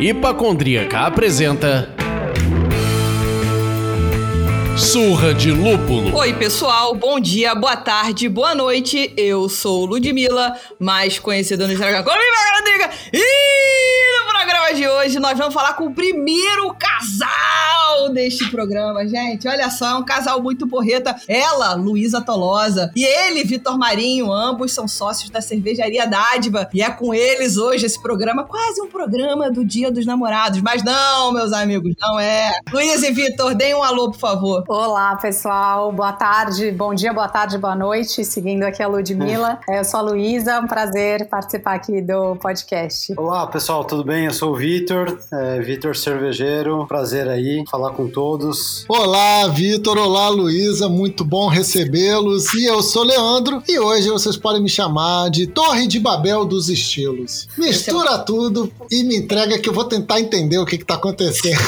Hipacondríaca apresenta Surra de Lúpulo. Oi, pessoal. Bom dia, boa tarde, boa noite. Eu sou Ludmilla, mais conhecida no Instagram como Hipacondríaca. E no programa de hoje nós vamos falar com o primeiro casal deste programa, gente. Olha só, é um casal muito porreta. Ela, Luísa Tolosa, e ele, Vitor Marinho, ambos são sócios da cervejaria Dádiva. E é com eles hoje esse programa, quase um programa do Dia dos Namorados. Mas não, meus amigos, não é. Luísa e Vitor, deem um alô, por favor. Olá, pessoal. Boa tarde, bom dia, boa tarde, boa noite. Seguindo aqui a Ludmilla. Eu sou a Luísa, um prazer participar aqui do podcast. Olá, pessoal, tudo bem? Eu sou o Vitor, é, Vitor Cervejeiro. Prazer aí falar com todos. Olá, Vitor. Olá, Luísa. Muito bom recebê-los. E eu sou Leandro. E hoje vocês podem me chamar de Torre de Babel dos Estilos. Mistura tudo e me entrega que eu vou tentar entender o que está acontecendo.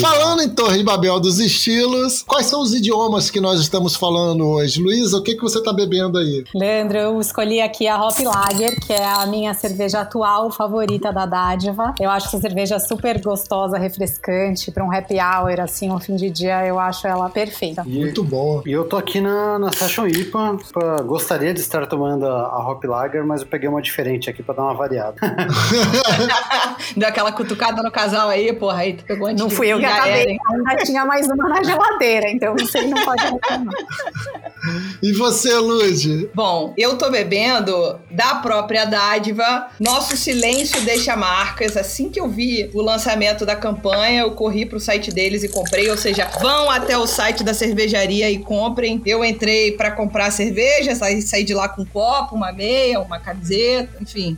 Falando em Torre de Babel dos Estilos, quais são os idiomas que nós estamos falando hoje? Luísa, o que, que você está bebendo aí? Leandro, eu escolhi aqui a Hop Lager, que é a minha cerveja atual favorita da Dádiva. Eu acho essa cerveja super gostosa, refrescante, para um happy hour, assim, um fim de dia, eu acho ela perfeita. E, Muito bom. E eu tô aqui na, na Session IPA, pra, gostaria de estar tomando a, a Hop Lager, mas eu peguei uma diferente aqui para dar uma variada. Deu aquela cutucada no casal aí, porra, aí tu pegou antes Não fui eu que acabei, ainda tinha mais uma na geladeira, então você não pode reclamar. E você, Lud? Bom, eu tô bebendo da própria dádiva. Nosso silêncio deixa marcas. Assim que eu vi o lançamento da campanha, eu corri pro site deles e comprei. Ou seja, vão até o site da cervejaria e comprem. Eu entrei pra comprar cerveja, saí, saí de lá com um copo, uma meia, uma camiseta, enfim.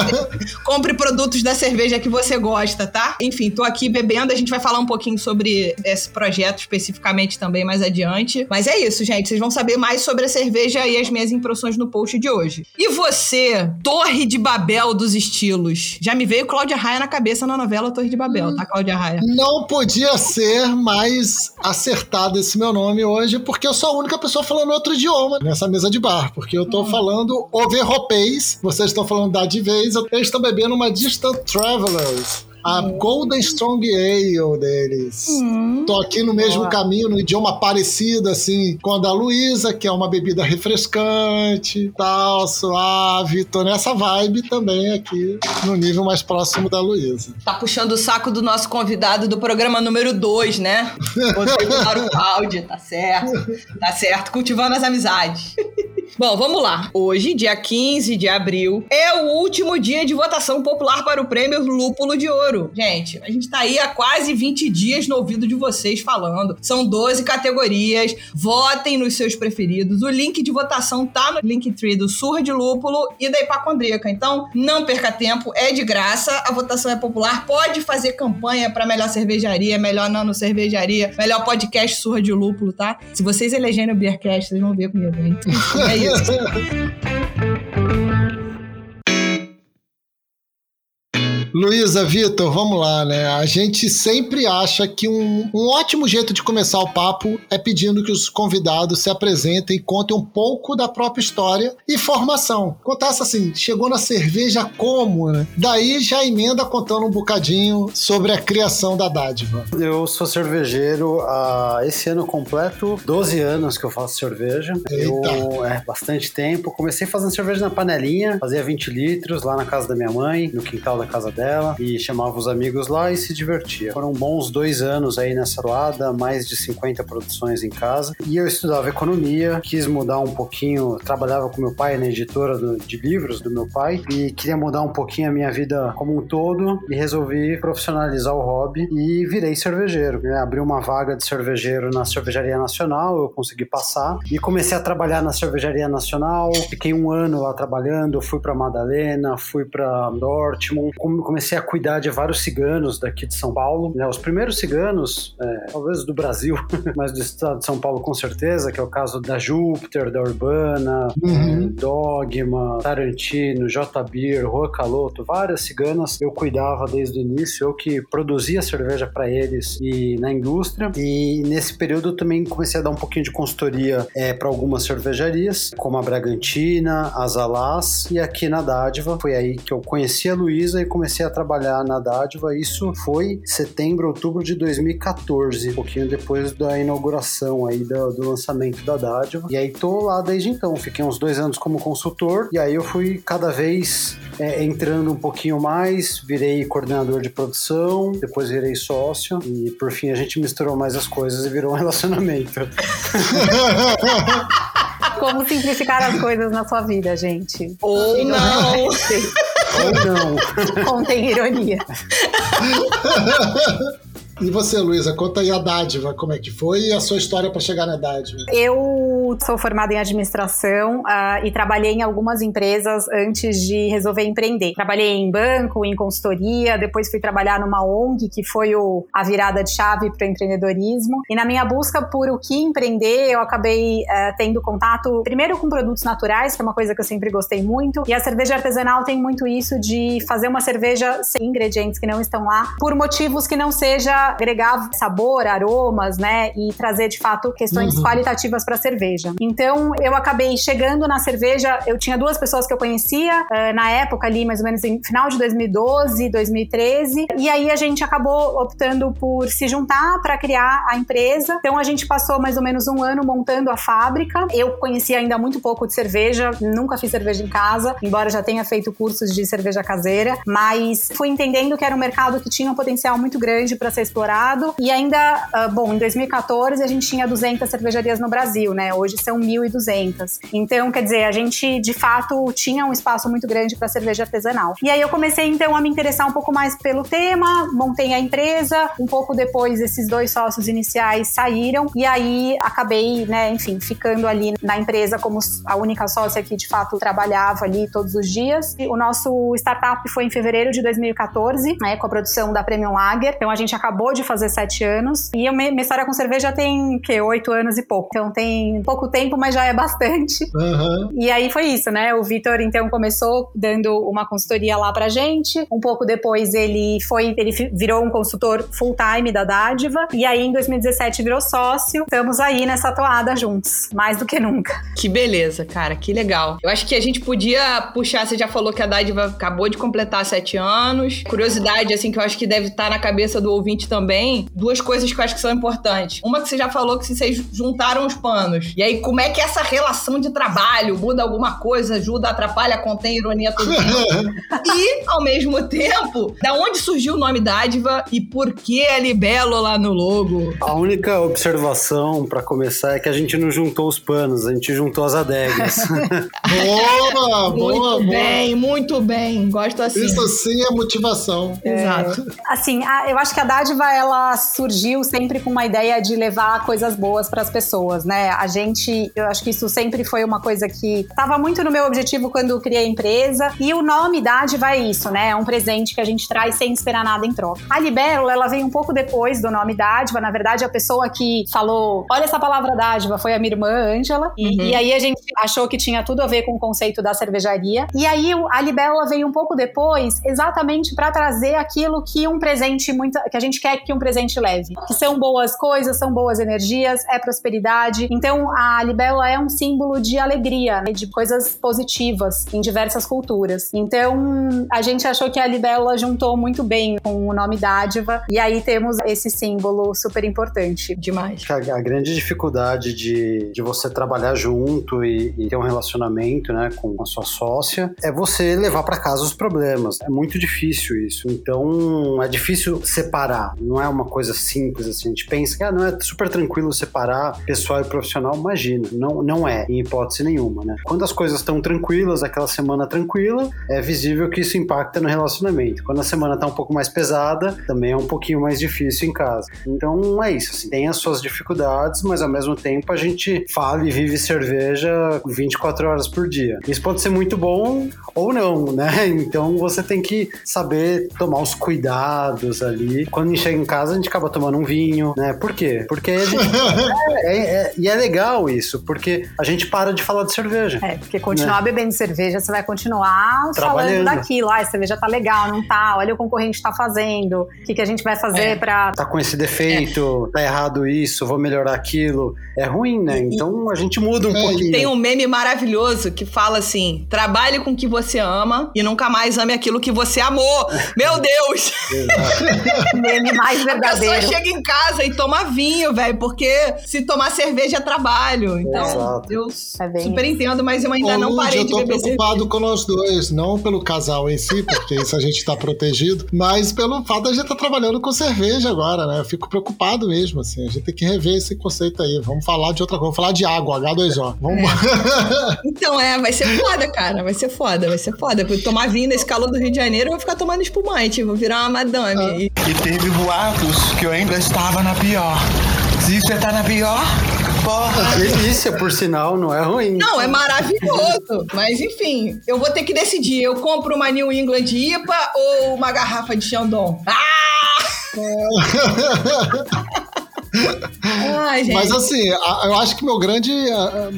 Compre produtos da cerveja que você gosta, tá? Enfim, tô aqui bebendo. A gente vai falar um pouquinho sobre esse projeto especificamente também mais adiante. Mas é isso, gente. Vocês vão saber mais sobre a cerveja e as minhas impressões no post de hoje. E você, Torre de Babel dos estilos? Já me veio Cláudia Raia na cabeça na novela Torre de Babel, tá, Cláudia Raia? Não podia ser mais acertado esse meu nome hoje, porque eu sou a única pessoa falando outro idioma nessa mesa de bar. Porque eu tô falando overropês, vocês estão falando da de vez, eles estão bebendo uma Distant Travelers. A Golden Strong Ale deles. Tô aqui no mesmo Boa. caminho, no idioma parecido, assim, com a da Luísa, que é uma bebida refrescante, tal, suave. Tô nessa vibe também aqui, no nível mais próximo da Luísa. Tá puxando o saco do nosso convidado do programa número 2, né? Rodrigo Cláudio, tá certo. Tá certo, cultivando as amizades. Bom, vamos lá. Hoje, dia 15 de abril, é o último dia de votação popular para o prêmio Lúpulo de Ouro. Gente, a gente tá aí há quase 20 dias no ouvido de vocês falando. São 12 categorias. Votem nos seus preferidos. O link de votação tá no Linktree do Surra de Lúpulo e da Hipacondríaca. Então, não perca tempo, é de graça. A votação é popular. Pode fazer campanha para melhor cervejaria, melhor nano cervejaria, melhor podcast Surra de Lúpulo, tá? Se vocês elegerem o Beercast, vocês vão ver comigo, hein? É isso. Luísa, Vitor, vamos lá, né? A gente sempre acha que um, um ótimo jeito de começar o papo é pedindo que os convidados se apresentem e contem um pouco da própria história e formação. Contasse assim, chegou na cerveja como, né? Daí já emenda contando um bocadinho sobre a criação da dádiva. Eu sou cervejeiro há esse ano completo, 12 anos que eu faço cerveja. Eu, é bastante tempo. Comecei fazendo cerveja na panelinha, fazia 20 litros lá na casa da minha mãe, no quintal da casa dela, e chamava os amigos lá e se divertia. Foram bons dois anos aí nessa toada, mais de 50 produções em casa. E eu estudava economia, quis mudar um pouquinho, trabalhava com meu pai na editora do- de livros do meu pai, e queria mudar um pouquinho a minha vida como um todo, e resolvi profissionalizar o hobby e virei cervejeiro. Abri uma vaga de cervejeiro na Cervejaria Nacional, eu consegui passar, e comecei a trabalhar na Cervejaria Nacional, fiquei um ano lá trabalhando, fui para Madalena, fui para Dortmund, come- comecei comecei a cuidar de vários ciganos daqui de São Paulo. Né? Os primeiros ciganos, é, talvez do Brasil, mas do estado de São Paulo com certeza, que é o caso da Júpiter, da Urbana, uhum. Dogma, Tarantino, J. Beer, Rua Caloto, várias ciganas eu cuidava desde o início, eu que produzia cerveja para eles e na indústria. E nesse período eu também comecei a dar um pouquinho de consultoria é, para algumas cervejarias, como a Bragantina, a Zalás e aqui na Dádiva. Foi aí que eu conheci a Luísa e comecei a trabalhar na Dádiva. Isso foi setembro, outubro de 2014, um pouquinho depois da inauguração aí do, do lançamento da Dádiva. E aí tô lá desde então. Fiquei uns dois anos como consultor e aí eu fui cada vez é, entrando um pouquinho mais, virei coordenador de produção, depois virei sócio e por fim a gente misturou mais as coisas e virou um relacionamento. Como simplificar as coisas na sua vida, gente. Ou não. Ou não. Contém ironia. E você, Luísa, conta aí a dádiva, como é que foi e a sua história para chegar na dádiva. Eu sou formada em administração uh, e trabalhei em algumas empresas antes de resolver empreender. Trabalhei em banco, em consultoria, depois fui trabalhar numa ONG, que foi o, a virada de chave para o empreendedorismo. E na minha busca por o que empreender, eu acabei uh, tendo contato primeiro com produtos naturais, que é uma coisa que eu sempre gostei muito, e a cerveja artesanal tem muito isso de fazer uma cerveja sem ingredientes que não estão lá, por motivos que não seja agregar sabor, aromas, né? E trazer de fato questões uhum. qualitativas para a cerveja. Então eu acabei chegando na cerveja, eu tinha duas pessoas que eu conhecia uh, na época ali, mais ou menos em final de 2012, 2013, e aí a gente acabou optando por se juntar para criar a empresa. Então a gente passou mais ou menos um ano montando a fábrica. Eu conhecia ainda muito pouco de cerveja, nunca fiz cerveja em casa, embora já tenha feito cursos de cerveja caseira, mas fui entendendo que era um mercado que tinha um potencial muito grande para ser explorado explorado. E ainda, uh, bom, em 2014 a gente tinha 200 cervejarias no Brasil, né? Hoje são 1.200. Então, quer dizer, a gente de fato tinha um espaço muito grande para cerveja artesanal. E aí eu comecei então a me interessar um pouco mais pelo tema, montei a empresa. Um pouco depois, esses dois sócios iniciais saíram e aí acabei, né, enfim, ficando ali na empresa como a única sócia que de fato trabalhava ali todos os dias. E o nosso startup foi em fevereiro de 2014, né, com a produção da Premium Lager. Então a gente acabou acabou de fazer sete anos. E a minha história com cerveja tem, que, oito anos e pouco. Então tem pouco tempo, mas já é bastante. Uhum. E aí foi isso, né? O Vitor, então, começou dando uma consultoria lá pra gente. Um pouco depois ele foi, ele virou um consultor full-time da Dádiva. E aí em 2017 virou sócio. Estamos aí nessa toada juntos, mais do que nunca. Que beleza, cara, que legal. Eu acho que a gente podia puxar, você já falou que a Dádiva acabou de completar sete anos. Curiosidade, assim, que eu acho que deve estar na cabeça do ouvinte também duas coisas que eu acho que são importantes. Uma que você já falou que vocês juntaram os panos. E aí, como é que essa relação de trabalho muda alguma coisa, ajuda, atrapalha, contém ironia todo tempo? e, ao mesmo tempo, da onde surgiu o nome Dádiva e por que a Libelo lá no logo? A única observação para começar é que a gente não juntou os panos, a gente juntou as adegas. boa, boa, muito boa. bem, muito bem. Gosto assim. Isso sim é motivação. Exato. É, assim, a, eu acho que a dádiva ela surgiu sempre com uma ideia de levar coisas boas para as pessoas, né? A gente, eu acho que isso sempre foi uma coisa que estava muito no meu objetivo quando eu criei a empresa. E o nome dádiva é isso, né? É um presente que a gente traz sem esperar nada em troca. A Libélula, ela vem um pouco depois do nome dádiva. Na verdade, a pessoa que falou, olha essa palavra dádiva, foi a minha irmã Ângela. E, uhum. e, aí a gente achou que tinha tudo a ver com o conceito da cervejaria. E aí a Libélula veio um pouco depois, exatamente para trazer aquilo que um presente muito, que a gente quer que um presente leve. Que são boas coisas, são boas energias, é prosperidade. Então, a libélula é um símbolo de alegria, né, de coisas positivas em diversas culturas. Então, a gente achou que a libélula juntou muito bem com o nome dádiva, e aí temos esse símbolo super importante. Demais. A, a grande dificuldade de, de você trabalhar junto e, e ter um relacionamento né, com a sua sócia é você levar para casa os problemas. É muito difícil isso. Então, é difícil separar Não é uma coisa simples assim. A gente pensa que ah, não é super tranquilo separar pessoal e profissional. Imagina, não, não é, em hipótese nenhuma, né? Quando as coisas estão tranquilas, aquela semana tranquila, é visível que isso impacta no relacionamento. Quando a semana tá um pouco mais pesada, também é um pouquinho mais difícil em casa. Então é isso, assim, tem as suas dificuldades, mas ao mesmo tempo a gente fala e vive cerveja 24 horas por dia. Isso pode ser muito bom ou não, né? Então você tem que saber tomar os cuidados ali. Quando a gente chega em casa, a gente acaba tomando um vinho, né? Por quê? Porque a gente. é, é, é, e é legal isso, porque a gente para de falar de cerveja. É, porque continuar né? bebendo cerveja, você vai continuar falando daquilo. Ah, a cerveja tá legal, não tá? Olha o concorrente tá fazendo. O que, que a gente vai fazer é. pra. Tá com esse defeito, é. tá errado isso, vou melhorar aquilo. É ruim, né? Então a gente muda um é, pouquinho. Tem um meme maravilhoso que fala assim: trabalhe com o que você ama e nunca mais ame aquilo que você amou. Meu Deus! meme mais verdadeiro. A pessoa chega em casa e toma vinho, velho, porque se tomar cerveja é trabalho. Então, Exato. eu é super entendo, mas eu ainda Ô, não parei de beber Eu tô preocupado com nós dois, não pelo casal em si, porque isso a gente tá protegido, mas pelo fato de a gente tá trabalhando com cerveja agora, né? Eu fico preocupado mesmo, assim. A gente tem que rever esse conceito aí. Vamos falar de outra coisa. Vamos falar de água, H2O. Vamos... É. então, é, vai ser foda, cara. Vai ser foda, vai ser foda. Porque tomar vinho nesse calor do Rio de Janeiro, eu vou ficar tomando espumante. Vou virar uma madame. Ah. E teve boatos que eu ainda estava na pior. Se você tá na pior, porra. Delícia, por sinal, não é ruim. Não, é maravilhoso. Mas enfim, eu vou ter que decidir. Eu compro uma New England IPA ou uma garrafa de Chandon? Ah! Ai, Mas assim, eu acho que meu grande,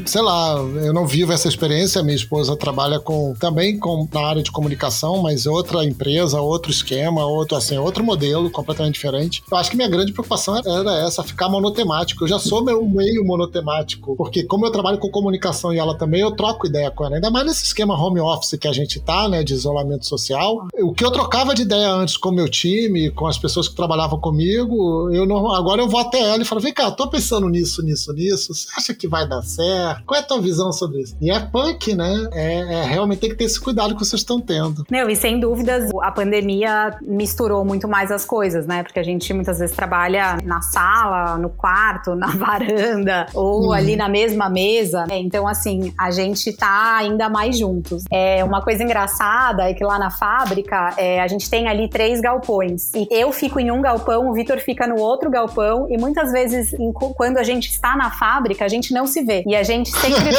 sei lá, eu não vivo essa experiência. Minha esposa trabalha com também com, na área de comunicação, mas outra empresa, outro esquema, outro assim, outro modelo completamente diferente. Eu acho que minha grande preocupação era essa, ficar monotemático. Eu já sou meu meio monotemático, porque como eu trabalho com comunicação e ela também, eu troco ideia com ela. Ainda mais nesse esquema home office que a gente tá, né, de isolamento social. O que eu trocava de ideia antes com o meu time, com as pessoas que trabalhavam comigo, eu não, agora eu vou até ela e fala: vem cá, tô pensando nisso, nisso, nisso. Você acha que vai dar certo? Qual é a tua visão sobre isso? E é punk, né? É, é realmente tem que ter esse cuidado que vocês estão tendo. Meu, e sem dúvidas, a pandemia misturou muito mais as coisas, né? Porque a gente muitas vezes trabalha na sala, no quarto, na varanda, ou hum. ali na mesma mesa. Então, assim, a gente tá ainda mais juntos. É uma coisa engraçada é que lá na fábrica é, a gente tem ali três galpões. E eu fico em um galpão, o Vitor fica no outro galpão, e muitas vezes, em, quando a gente está na fábrica, a gente não se vê. E a gente sempre.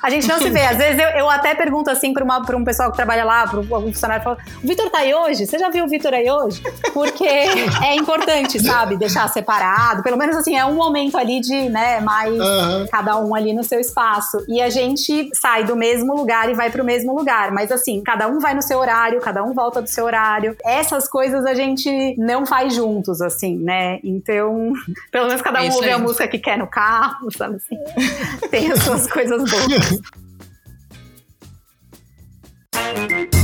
a gente não se vê. Às vezes eu, eu até pergunto assim para um pessoal que trabalha lá, para algum funcionário, falo, o Vitor tá aí hoje? Você já viu o Vitor aí hoje? Porque é importante, sabe? Deixar separado. Pelo menos assim, é um momento ali de, né, mais uhum. cada um ali no seu espaço. E a gente sai do mesmo lugar e vai para o mesmo lugar. Mas assim, cada um vai no seu horário, cada um volta do seu horário. Essas coisas a gente não faz juntos, assim, né? Então, pelo menos cada um ouve a música que quer no carro, sabe assim? Tem as suas coisas boas.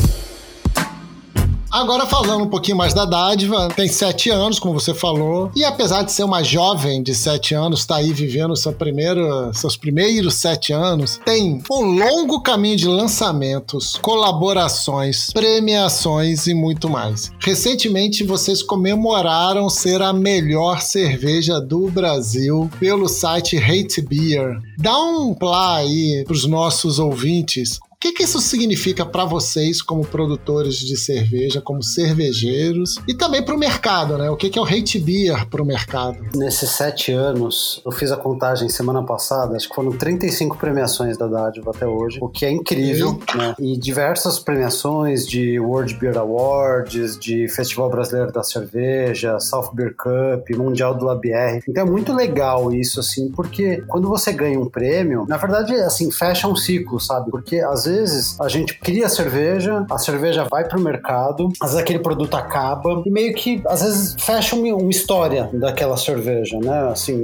Agora falando um pouquinho mais da dádiva, tem sete anos, como você falou, e apesar de ser uma jovem de sete anos, está aí vivendo seu primeiro, seus primeiros sete anos, tem um longo caminho de lançamentos, colaborações, premiações e muito mais. Recentemente vocês comemoraram ser a melhor cerveja do Brasil pelo site Hate Beer. Dá um plá aí para os nossos ouvintes que, que isso significa para vocês como produtores de cerveja, como cervejeiros e também para o mercado, né? O que, que é o hate beer para o mercado? Nesses sete anos, eu fiz a contagem semana passada, acho que foram 35 premiações da Dádiva até hoje, o que é incrível, né? E diversas premiações de World Beer Awards, de Festival Brasileiro da Cerveja, South Beer Cup, Mundial do LabR. Então é muito legal isso, assim, porque quando você ganha um prêmio, na verdade, assim, fecha um ciclo, sabe? Porque às vezes vezes a gente cria cerveja, a cerveja vai pro mercado, às vezes aquele produto acaba e meio que às vezes fecha uma, uma história daquela cerveja, né? Assim,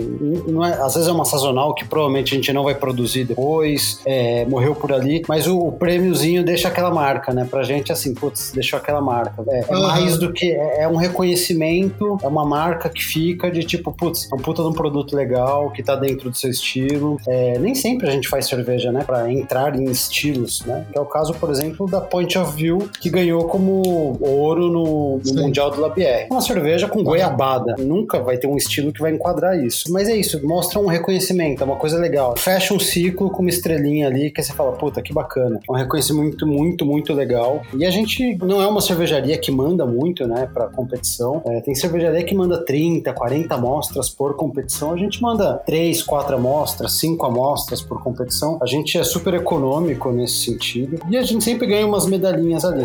não é, às vezes é uma sazonal que provavelmente a gente não vai produzir depois, é, morreu por ali, mas o, o, prêmiozinho deixa aquela marca, né? Pra gente, assim, putz, deixou aquela marca. É, é mais do que. É, é, um reconhecimento, é uma marca que fica de tipo, putz, é um puta de um produto legal que tá dentro do seu estilo. É, nem sempre a gente faz cerveja, né? Pra entrar em estilos Né? Que é o caso, por exemplo, da Point of View, que ganhou como ouro no, no Mundial do Labier. Uma cerveja com goiabada. Nunca vai ter um estilo que vai enquadrar isso. Mas é isso, mostra um reconhecimento, é uma coisa legal. Fecha um ciclo com uma estrelinha ali que você fala, puta, que bacana. É um reconhecimento muito, muito legal. E a gente não é uma cervejaria que manda muito, né, pra competição. É, tem cervejaria que manda 30, 40 amostras por competição. A gente manda 3, 4 amostras, 5 amostras por competição. A gente é super econômico nesse sentido. E a gente sempre ganha umas medalhinhas ali.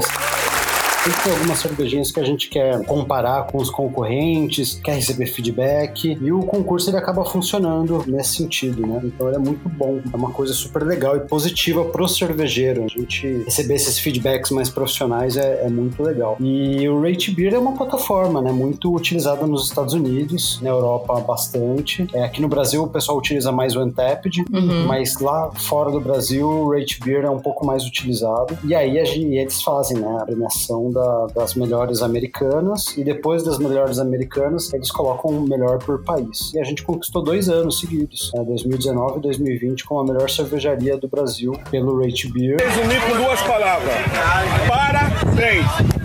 Sempre tem algumas cervejinhas que a gente quer comparar com os concorrentes, quer receber feedback, e o concurso ele acaba funcionando nesse sentido, né? Então ele é muito bom, é uma coisa super legal e positiva pro cervejeiro. A gente receber esses feedbacks mais profissionais é, é muito legal. E o Rate Beer é uma plataforma, né? Muito utilizada nos Estados Unidos, na Europa bastante. É, aqui no Brasil o pessoal utiliza mais o Untapped, Uhum. mas lá fora do Brasil o Rate Beer é um pouco mais utilizado. E aí a gente- eles fazem né, a premiação da- das melhores americanas e depois das melhores americanas eles colocam o melhor por país. E a gente conquistou dois anos seguidos, né, 2019 e 2020, como a melhor cervejaria do Brasil pelo Rate Beer. Resumir com duas palavras. Parabéns!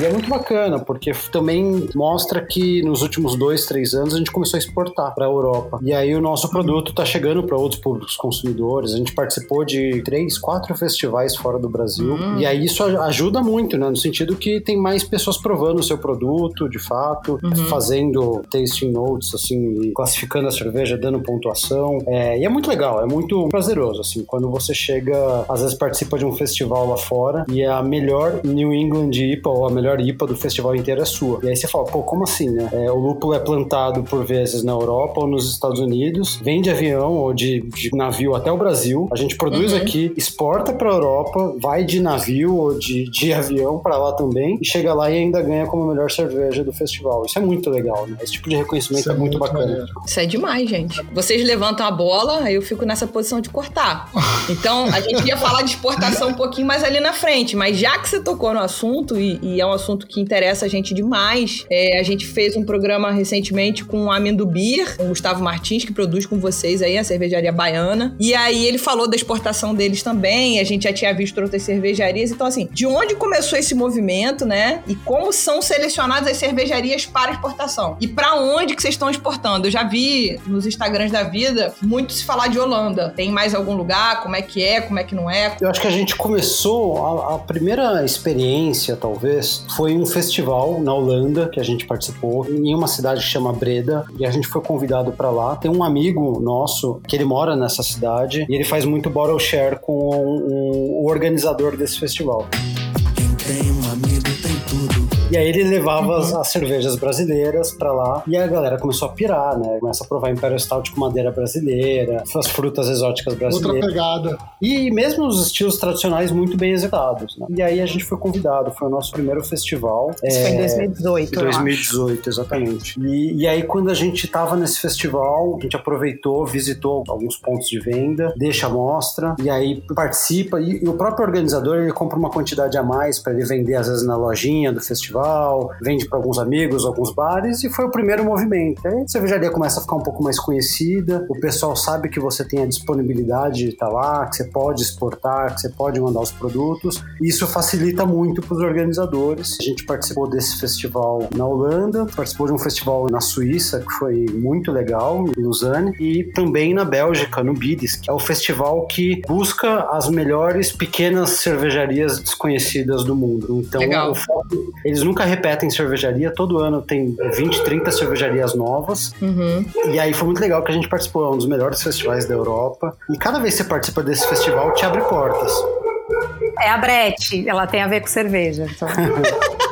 E é muito bacana, porque também mostra que nos últimos dois, três anos a gente começou a exportar para a Europa. E aí o nosso produto está chegando para outros públicos consumidores. A gente participou de três, quatro festivais fora do Brasil. E aí isso ajuda muito, né? No sentido que tem mais pessoas provando o seu produto, de fato, fazendo tasting notes, assim, classificando a cerveja, dando pontuação. É, e é muito legal, é muito prazeroso, assim, quando você chega, às vezes participa de um festival lá fora e a melhor New England IPA ou a melhor IPA do festival inteiro é sua. E aí você fala, pô, como assim, né? É, o lúpulo é plantado por vezes na Europa ou nos Estados Unidos, vem de avião ou de, de navio até o Brasil, a gente produz aqui, exporta pra Europa, vai de navio ou de, de avião pra lá também e chega lá e ainda ganha como a melhor cerveja do festival. Isso é muito legal, né? Esse tipo de reconhecimento Isso é, é muito, muito bacana. maneiro. Isso é demais, gente. Vocês levantam a bola, aí eu fico nessa posição de cortar. Então, a gente ia falar de exportação um pouquinho mais ali na frente, mas já que você tocou no assunto, e, e é um assunto que interessa a gente demais, é, a gente fez um programa recentemente com o Amindo Beer, o Gustavo Martins, que produz com vocês aí, a cervejaria baiana. E aí ele falou da exportação deles também, a gente já tinha visto outras cervejarias. Então, assim, de onde começou esse movimento, né? E como são selecionadas as cervejarias para exportação? E para onde que vocês estão exportando? Eu já vi nos Instagrams da vida muito se falar de Holanda. Tem mais algum lugar? Como é que é? Como é que não é? Eu acho que a gente começou, a, a primeira experiência, talvez, foi um festival na Holanda que a gente participou, em uma cidade que chama Breda, e a gente foi convidado pra lá. Tem um amigo nosso que ele mora nessa cidade e ele faz muito bottle share com o organizador desse festival. E aí ele levava as, as cervejas brasileiras pra lá e a galera começou a pirar, né? Começa a provar Imperial Stout com madeira brasileira, as frutas exóticas Outra brasileiras. pegada. E mesmo os estilos tradicionais muito bem executados. Né? E aí a gente foi convidado, foi o nosso primeiro festival. Isso foi em é, 2018, em eu acho. 2018, exatamente. E, e aí, quando a gente tava nesse festival, a gente aproveitou, visitou alguns pontos de venda, deixa a amostra, e aí participa. E, e o próprio organizador, ele compra uma quantidade a mais para ele vender, às vezes, na lojinha do festival, vende para alguns amigos, alguns bares, e foi o primeiro movimento. Aí a cervejaria começa a ficar um pouco mais conhecida, o pessoal sabe que você tem a disponibilidade de estar lá, que você pode exportar, que você pode mandar os produtos, e isso facilita muito para os organizadores. A gente participou desse festival na Holanda, participou de um festival na Suíça, que foi muito legal, em Lausanne, e também na Bélgica, no Bides, que é o festival que busca as melhores pequenas cervejarias desconhecidas do mundo. Então, Legal. eles nunca repetem cervejaria, todo ano tem 20, 30 cervejarias novas, Uhum. e aí foi muito legal que a gente participou, é um dos melhores festivais da Europa. E cada vez que você participa desse festival, te abre portas. É a Brete, ela tem a ver com cerveja. Então.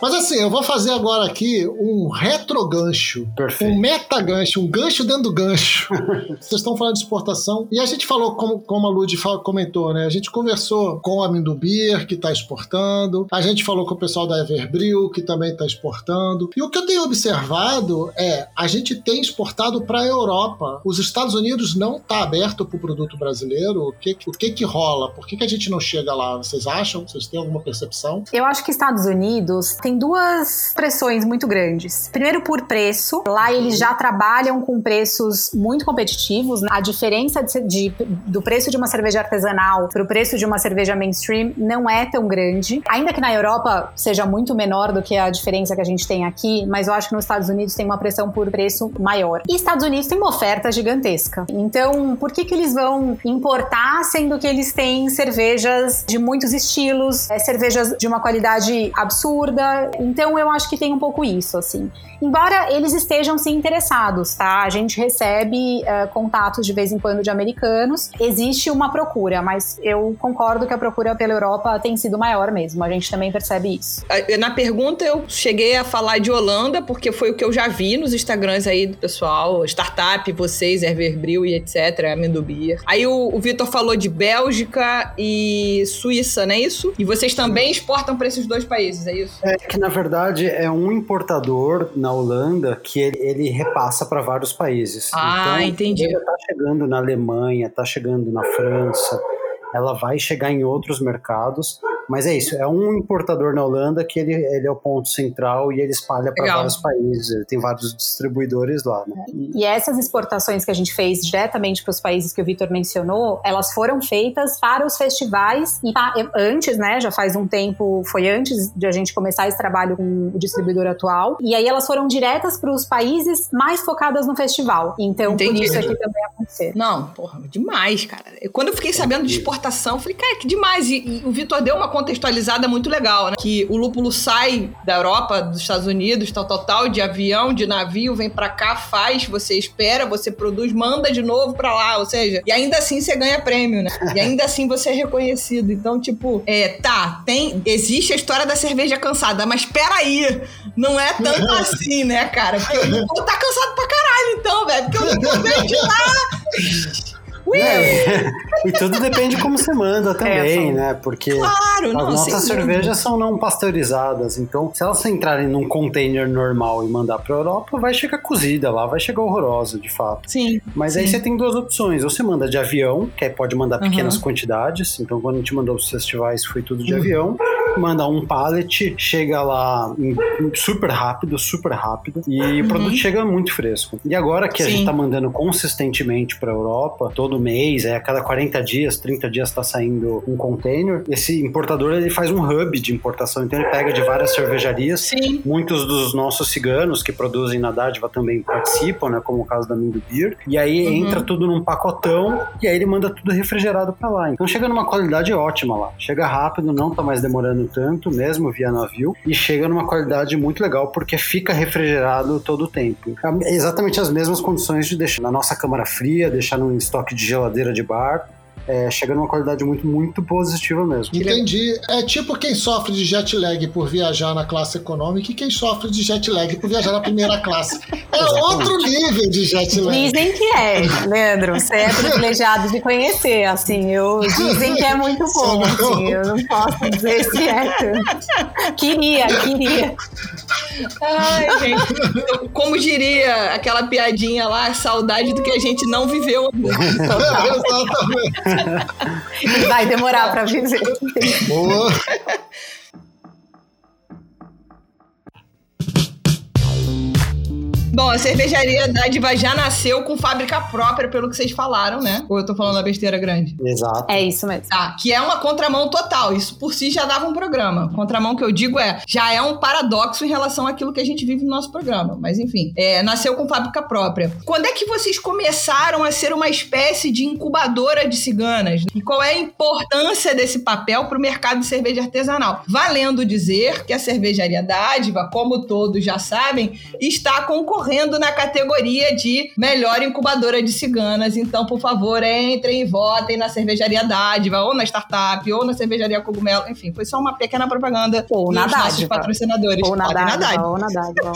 Mas assim, eu vou fazer agora aqui um retrogancho. Perfeito. Um metagancho, um gancho dentro do gancho. Vocês estão falando de exportação. E a gente falou, como, como a Lud comentou, né? A gente conversou com a Mindubir, que está exportando. A gente falou com o pessoal da Everbril, que também está exportando. E o que eu tenho observado é, a gente tem exportado para a Europa. Os Estados Unidos não está aberto para o produto brasileiro. O que, o que que rola? Por que, que a gente não chega lá? Vocês acham? Vocês têm alguma percepção? Eu acho que Estados Unidos tem duas pressões muito grandes. Primeiro, por preço. Lá eles já trabalham com preços muito competitivos. A diferença de, de, do preço de uma cerveja artesanal para o preço de uma cerveja mainstream não é tão grande. Ainda que na Europa seja muito menor do que a diferença que a gente tem aqui, mas eu acho que nos Estados Unidos tem uma pressão por preço maior. E Estados Unidos tem uma oferta gigantesca. Então, por que, que eles vão importar sendo que eles têm cervejas de muitos estilos, é, cervejas de uma qualidade absurda? Então, eu acho que tem um pouco isso, assim. Embora eles estejam sim interessados, tá? A gente recebe uh, contatos de vez em quando de americanos. Existe uma procura, mas eu concordo que a procura pela Europa tem sido maior mesmo. A gente também percebe isso. Na pergunta eu cheguei a falar de Holanda, porque foi o que eu já vi nos Instagrams aí do pessoal, startup, vocês, Herverbril e etc, Amendobir. Aí o, o Vitor falou de Bélgica e Suíça, não é isso? E vocês também exportam para esses dois países, é isso? É que na verdade é um importador na Holanda que ele, ele repassa para vários países. Ah, então, entendi. Ele está chegando na Alemanha, está chegando na França, ela vai chegar em outros mercados mas é isso, é um importador na Holanda que ele, ele é o ponto central e ele espalha para vários países. Ele tem vários distribuidores lá. Né? E essas exportações que a gente fez diretamente para os países que o Vitor mencionou, elas foram feitas para os festivais e antes, né? Já faz um tempo, foi antes de a gente começar esse trabalho com o distribuidor atual. E aí elas foram diretas para os países mais focadas no festival. Então, Entendi. por isso aqui também aconteceu. Não, porra, demais, cara. Quando eu fiquei sabendo de exportação, eu falei, cara, que demais. E, e o Vitor deu uma contextualizada muito legal, né? Que o lúpulo sai da Europa, dos Estados Unidos, tal, tal, tal, de avião, de navio, vem para cá, faz, você espera, você produz, manda de novo para lá, ou seja, e ainda assim você ganha prêmio, né? E ainda assim você é reconhecido. Então, tipo, é, tá, tem, existe a história da cerveja cansada, mas peraí, não é tanto assim, né, cara? Porque tá cansado pra caralho, então, velho, porque o lúpulo vem de lá é, e tudo depende de como você manda também, é, né? Porque claro, as não, nossas cervejas são não pasteurizadas, então se elas entrarem num container normal e mandar pra Europa, vai chegar cozida lá, vai chegar horrorosa, de fato. Sim. Mas sim. aí você tem duas opções, ou você manda de avião, que aí pode mandar pequenas uhum. quantidades, então quando a gente mandou os festivais foi tudo de uhum. avião, manda um pallet, chega lá super rápido, super rápido, e uhum. o produto chega muito fresco. E agora que Sim. a gente tá mandando consistentemente pra Europa, todo mês, é a cada 40 dias, 30 dias tá saindo um container, esse importador ele faz um hub de importação, então ele pega de várias cervejarias. Sim. Muitos dos nossos ciganos que produzem na dádiva também participam, né, como o caso da Mindo Beer, e aí uhum. entra tudo num pacotão e aí ele manda tudo refrigerado para lá. Então chega numa qualidade ótima lá. Chega rápido, não tá mais demorando tanto, mesmo via navio, e chega numa qualidade muito legal porque fica refrigerado todo o tempo. É exatamente as mesmas condições de deixar na nossa câmara fria, deixar num estoque de geladeira de bar, é, chega numa qualidade muito, muito positiva mesmo. Entendi. É tipo quem sofre de jet lag por viajar na classe econômica e quem sofre de jet lag por viajar na primeira classe. É outro nível de jet lag. Dizem que é, Leandro. Você é privilegiado de conhecer, assim. Eu, dizem que é muito bom, assim. Eu não posso dizer se é. Queria, queria. Ai, gente. Como diria aquela piadinha lá, saudade do que a gente não viveu. Exatamente. Vai demorar para viver. Boa. Bom, a cervejaria Dádiva já nasceu com fábrica própria, pelo que vocês falaram, né? Ou eu tô falando a besteira grande? Exato. É isso mesmo. Tá, que é uma contramão total. Isso por si já dava um programa. Contramão que eu digo é, já é um paradoxo em relação àquilo que a gente vive no nosso programa. Mas enfim, é, nasceu com fábrica própria. Quando é que vocês começaram a ser uma espécie de incubadora de ciganas? E qual é a importância desse papel para o mercado de cerveja artesanal? Valendo dizer que a cervejaria Dádiva, como todos já sabem, está concorrendo concorrendo na categoria de melhor incubadora de ciganas. Então, por favor, entrem e votem na cervejaria Dádiva, ou na startup, ou na cervejaria Cogumelo. Enfim, foi só uma pequena propaganda ou na Dádiva. nossos patrocinadores. Ou na Dádiva, ou na Dádiva.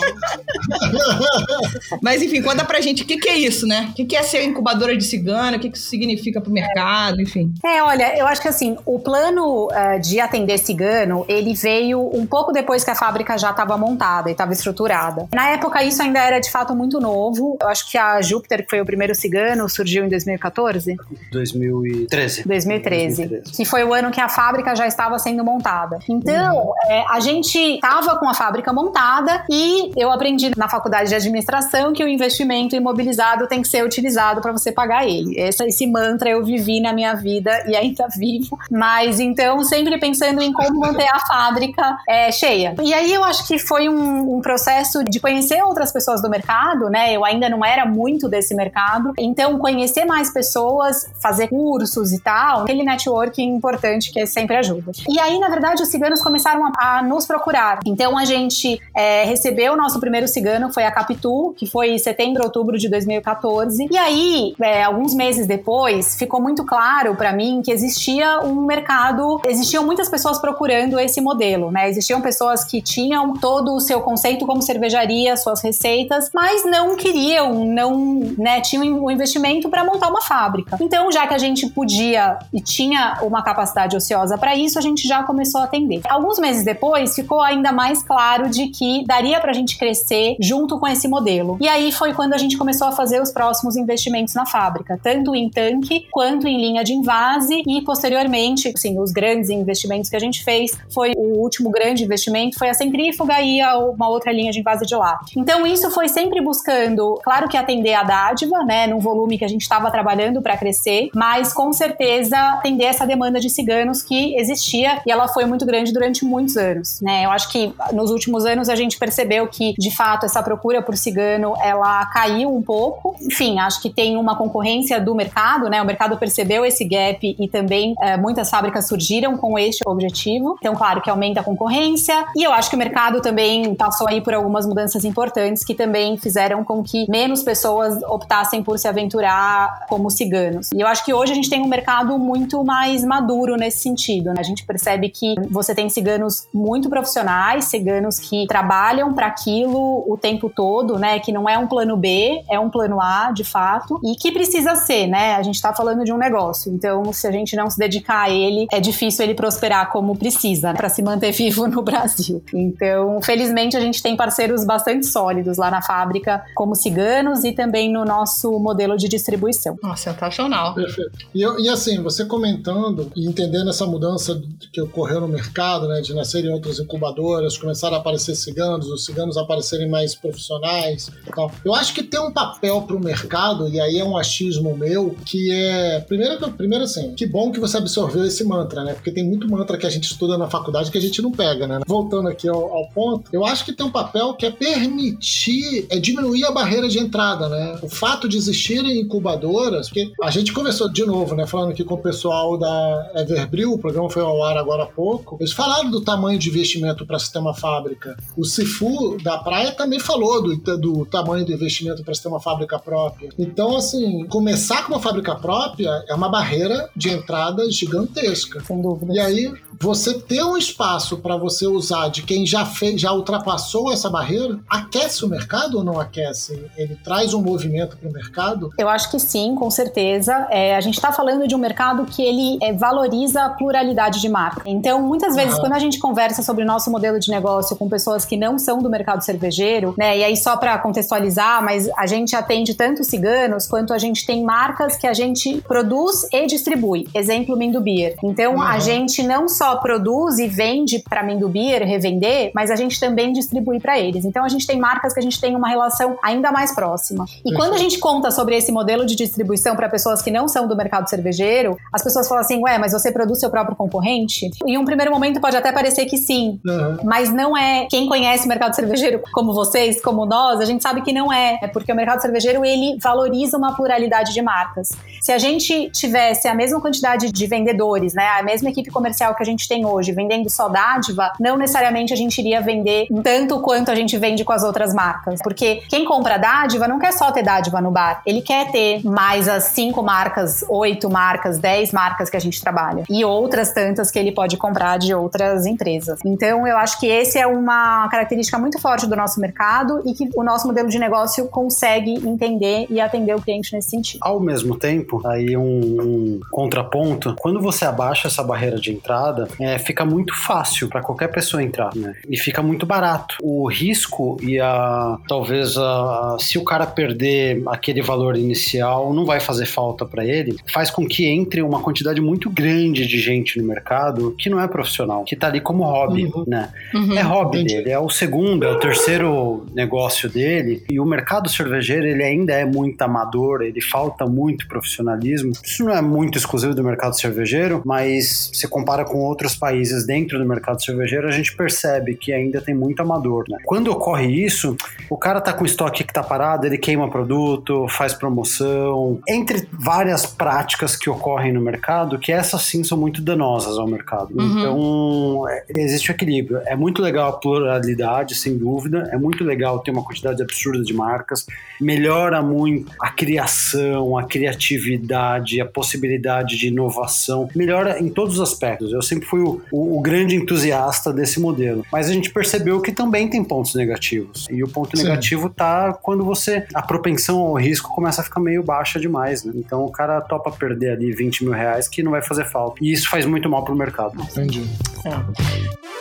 Mas, enfim, conta pra gente o que, que é isso, né? O que, que é ser incubadora de cigana, o que, que isso significa pro mercado, enfim. É, olha, eu acho que assim, o plano uh, de atender cigano, ele veio um pouco depois que a fábrica já estava montada e estava estruturada. Na época, isso ainda era de fato muito novo. Eu acho que a Júpiter, que foi o primeiro cigano, surgiu em 2014? 2013. 2013. 2013. Que foi o ano que a fábrica já estava sendo montada. Então, uhum. é, a gente estava com a fábrica montada e eu aprendi na faculdade de administração que o investimento imobilizado tem que ser utilizado para você pagar ele. Esse, esse mantra eu vivi na minha vida e ainda vivo. Mas então, sempre pensando em como manter a fábrica é, cheia. E aí eu acho que foi um, um processo de conhecer outras pessoas do mercado, né? Eu ainda não era muito desse mercado. Então, conhecer mais pessoas, fazer cursos e tal, aquele networking importante que sempre ajuda. E aí, na verdade, os ciganos começaram a, a nos procurar. Então, a gente é, recebeu o nosso primeiro cigano, foi a Capitu, que foi em setembro, outubro de 2014. E aí, é, alguns meses depois, ficou muito claro para mim que existia um mercado, existiam muitas pessoas procurando esse modelo, né? Existiam pessoas que tinham todo o seu conceito como cervejaria, suas receitas, mas não queriam, não, né, tinham um investimento para montar uma fábrica. Então, já que a gente podia e tinha uma capacidade ociosa para isso, a gente já começou a atender. Alguns meses depois, ficou ainda mais claro de que daria para a gente crescer junto com esse modelo. E aí foi quando a gente começou a fazer os próximos investimentos na fábrica, tanto em tanque quanto em linha de invase e posteriormente, assim, os grandes investimentos que a gente fez foi o último grande investimento foi a centrífuga e a, uma outra linha de invase de lá. Então isso foi sempre buscando, claro que atender a dádiva, né, num volume que a gente estava trabalhando para crescer, mas com certeza atender essa demanda de ciganos que existia e ela foi muito grande durante muitos anos, né? Eu acho que nos últimos anos a gente percebeu que de fato essa procura por cigano ela caiu um pouco. Enfim, acho que tem uma concorrência do mercado, né? O mercado percebeu esse gap e também é, muitas fábricas surgiram com este objetivo. Então, claro que aumenta a concorrência e eu acho que o mercado também passou aí por algumas mudanças importantes que também fizeram com que menos pessoas optassem por se aventurar como ciganos. E eu acho que hoje a gente tem um mercado muito mais maduro nesse sentido. Né? A gente percebe que você tem ciganos muito profissionais, ciganos que trabalham para aquilo o tempo todo, né? Que não é um plano B, é um plano A, de fato, e que precisa ser, né? A gente está falando de um negócio. Então, se a gente não se dedicar a ele, é difícil ele prosperar como precisa, né? para se manter vivo no Brasil. Então, felizmente, a gente tem parceiros bastante sólidos lá na fábrica, como ciganos e também no nosso modelo de distribuição. Nossa, sensacional. Perfeito. E, e assim, você comentando e entendendo essa mudança que ocorreu no mercado, né, de nascerem outras incubadoras, começaram a aparecer ciganos, os ciganos aparecerem mais profissionais tal. Eu acho que tem um papel para o mercado, e aí é um achismo meu, que é. Primeiro, primeiro assim, que bom que você absorveu esse mantra, né? Porque tem muito mantra que a gente estuda na faculdade que a gente não pega, né? Voltando aqui ao, ao ponto, eu acho que tem um papel que é permitir, é diminuir a barreira de entrada, né? O fato de existirem incubadoras, porque a gente conversou de novo, né? Falando aqui com o pessoal da Everbril, o programa foi ao ar agora há pouco, eles falaram do tamanho de investimento para sistema fábrica. O Cifu da Praia também falou do, do tamanho do investimento para uma fábrica própria. Então, assim, começar com uma fábrica própria é uma barreira de entrada gigantesca. Sem dúvida. E aí, você ter um espaço para você usar de quem já fez, já ultrapassou essa barreira, aquece o mercado ou não aquece? Ele traz um movimento para o mercado? Eu acho que sim, com certeza. É, a gente está falando de um mercado que ele é, valoriza a pluralidade de marca. Então, muitas vezes, quando a gente conversa sobre o nosso modelo de negócio com pessoas que não são do mercado cervejeiro, né? E aí, só para contextualizar, mas a gente atende tanto ciganos quanto a gente tem marcas que a gente produz e distribui. Exemplo, Mindu Beer. Então, uhum. a gente não só produz e vende para Mendobeer, revender, mas a gente também distribui para eles. Então a gente tem marcas que a gente tem uma relação ainda mais próxima. E quando a gente conta sobre esse modelo de distribuição para pessoas que não são do mercado cervejeiro, as pessoas falam assim: ué, mas você produz seu próprio concorrente? Em um primeiro momento pode até parecer que sim, uhum. mas não é. Quem conhece o mercado cervejeiro como vocês, como nós, a gente sabe que não é. É porque o mercado cervejeiro ele valoriza uma pluralidade de marcas. Se a gente tivesse a mesma quantidade de vendedores, né, a mesma equipe comercial que a gente gente tem hoje, vendendo só dádiva, não necessariamente a gente iria vender tanto quanto a gente vende com as outras marcas. Porque quem compra dádiva não quer só ter dádiva no bar, ele quer ter mais as cinco marcas, oito marcas, dez marcas que a gente trabalha. E outras tantas que ele pode comprar de outras empresas. Então, eu acho que esse é uma característica muito forte do nosso mercado e que o nosso modelo de negócio consegue entender e atender o cliente nesse sentido. Ao mesmo tempo, aí um, um contraponto, quando você abaixa essa barreira de entrada, é, fica muito fácil para qualquer pessoa entrar, né? E fica muito barato. O risco e a talvez a, se o cara perder aquele valor inicial, não vai fazer falta para ele, faz com que entre uma quantidade muito grande de gente no mercado que não é profissional, que tá ali como hobby, uhum. né? Uhum. É hobby Entendi. dele, é o segundo, é o terceiro negócio dele. E o mercado cervejeiro, ele ainda é muito amador, ele falta muito profissionalismo. Isso não é muito exclusivo do mercado cervejeiro, mas se compara com outros países dentro do mercado cervejeiro, a gente percebe que ainda tem muito amador, né? Quando ocorre isso, o cara tá com estoque que tá parado, ele queima produto, faz promoção, entre várias práticas que ocorrem no mercado, que essas sim são muito danosas ao mercado. Uhum. Então, é, existe o equilíbrio. É muito legal a pluralidade, sem dúvida, é muito legal ter uma quantidade absurda de marcas, melhora muito a criação, a criatividade, a possibilidade de inovação, melhora em todos os aspectos. Eu sempre fui o, o, o grande entusiasta desse modelo, mas a gente percebeu que também tem pontos negativos. E o ponto Sim. negativo tá quando você a propensão ao risco começa a ficar meio baixa demais, né? Então o cara topa perder ali 20 mil reais que não vai fazer falta. E isso faz muito mal pro mercado. Entendi. É.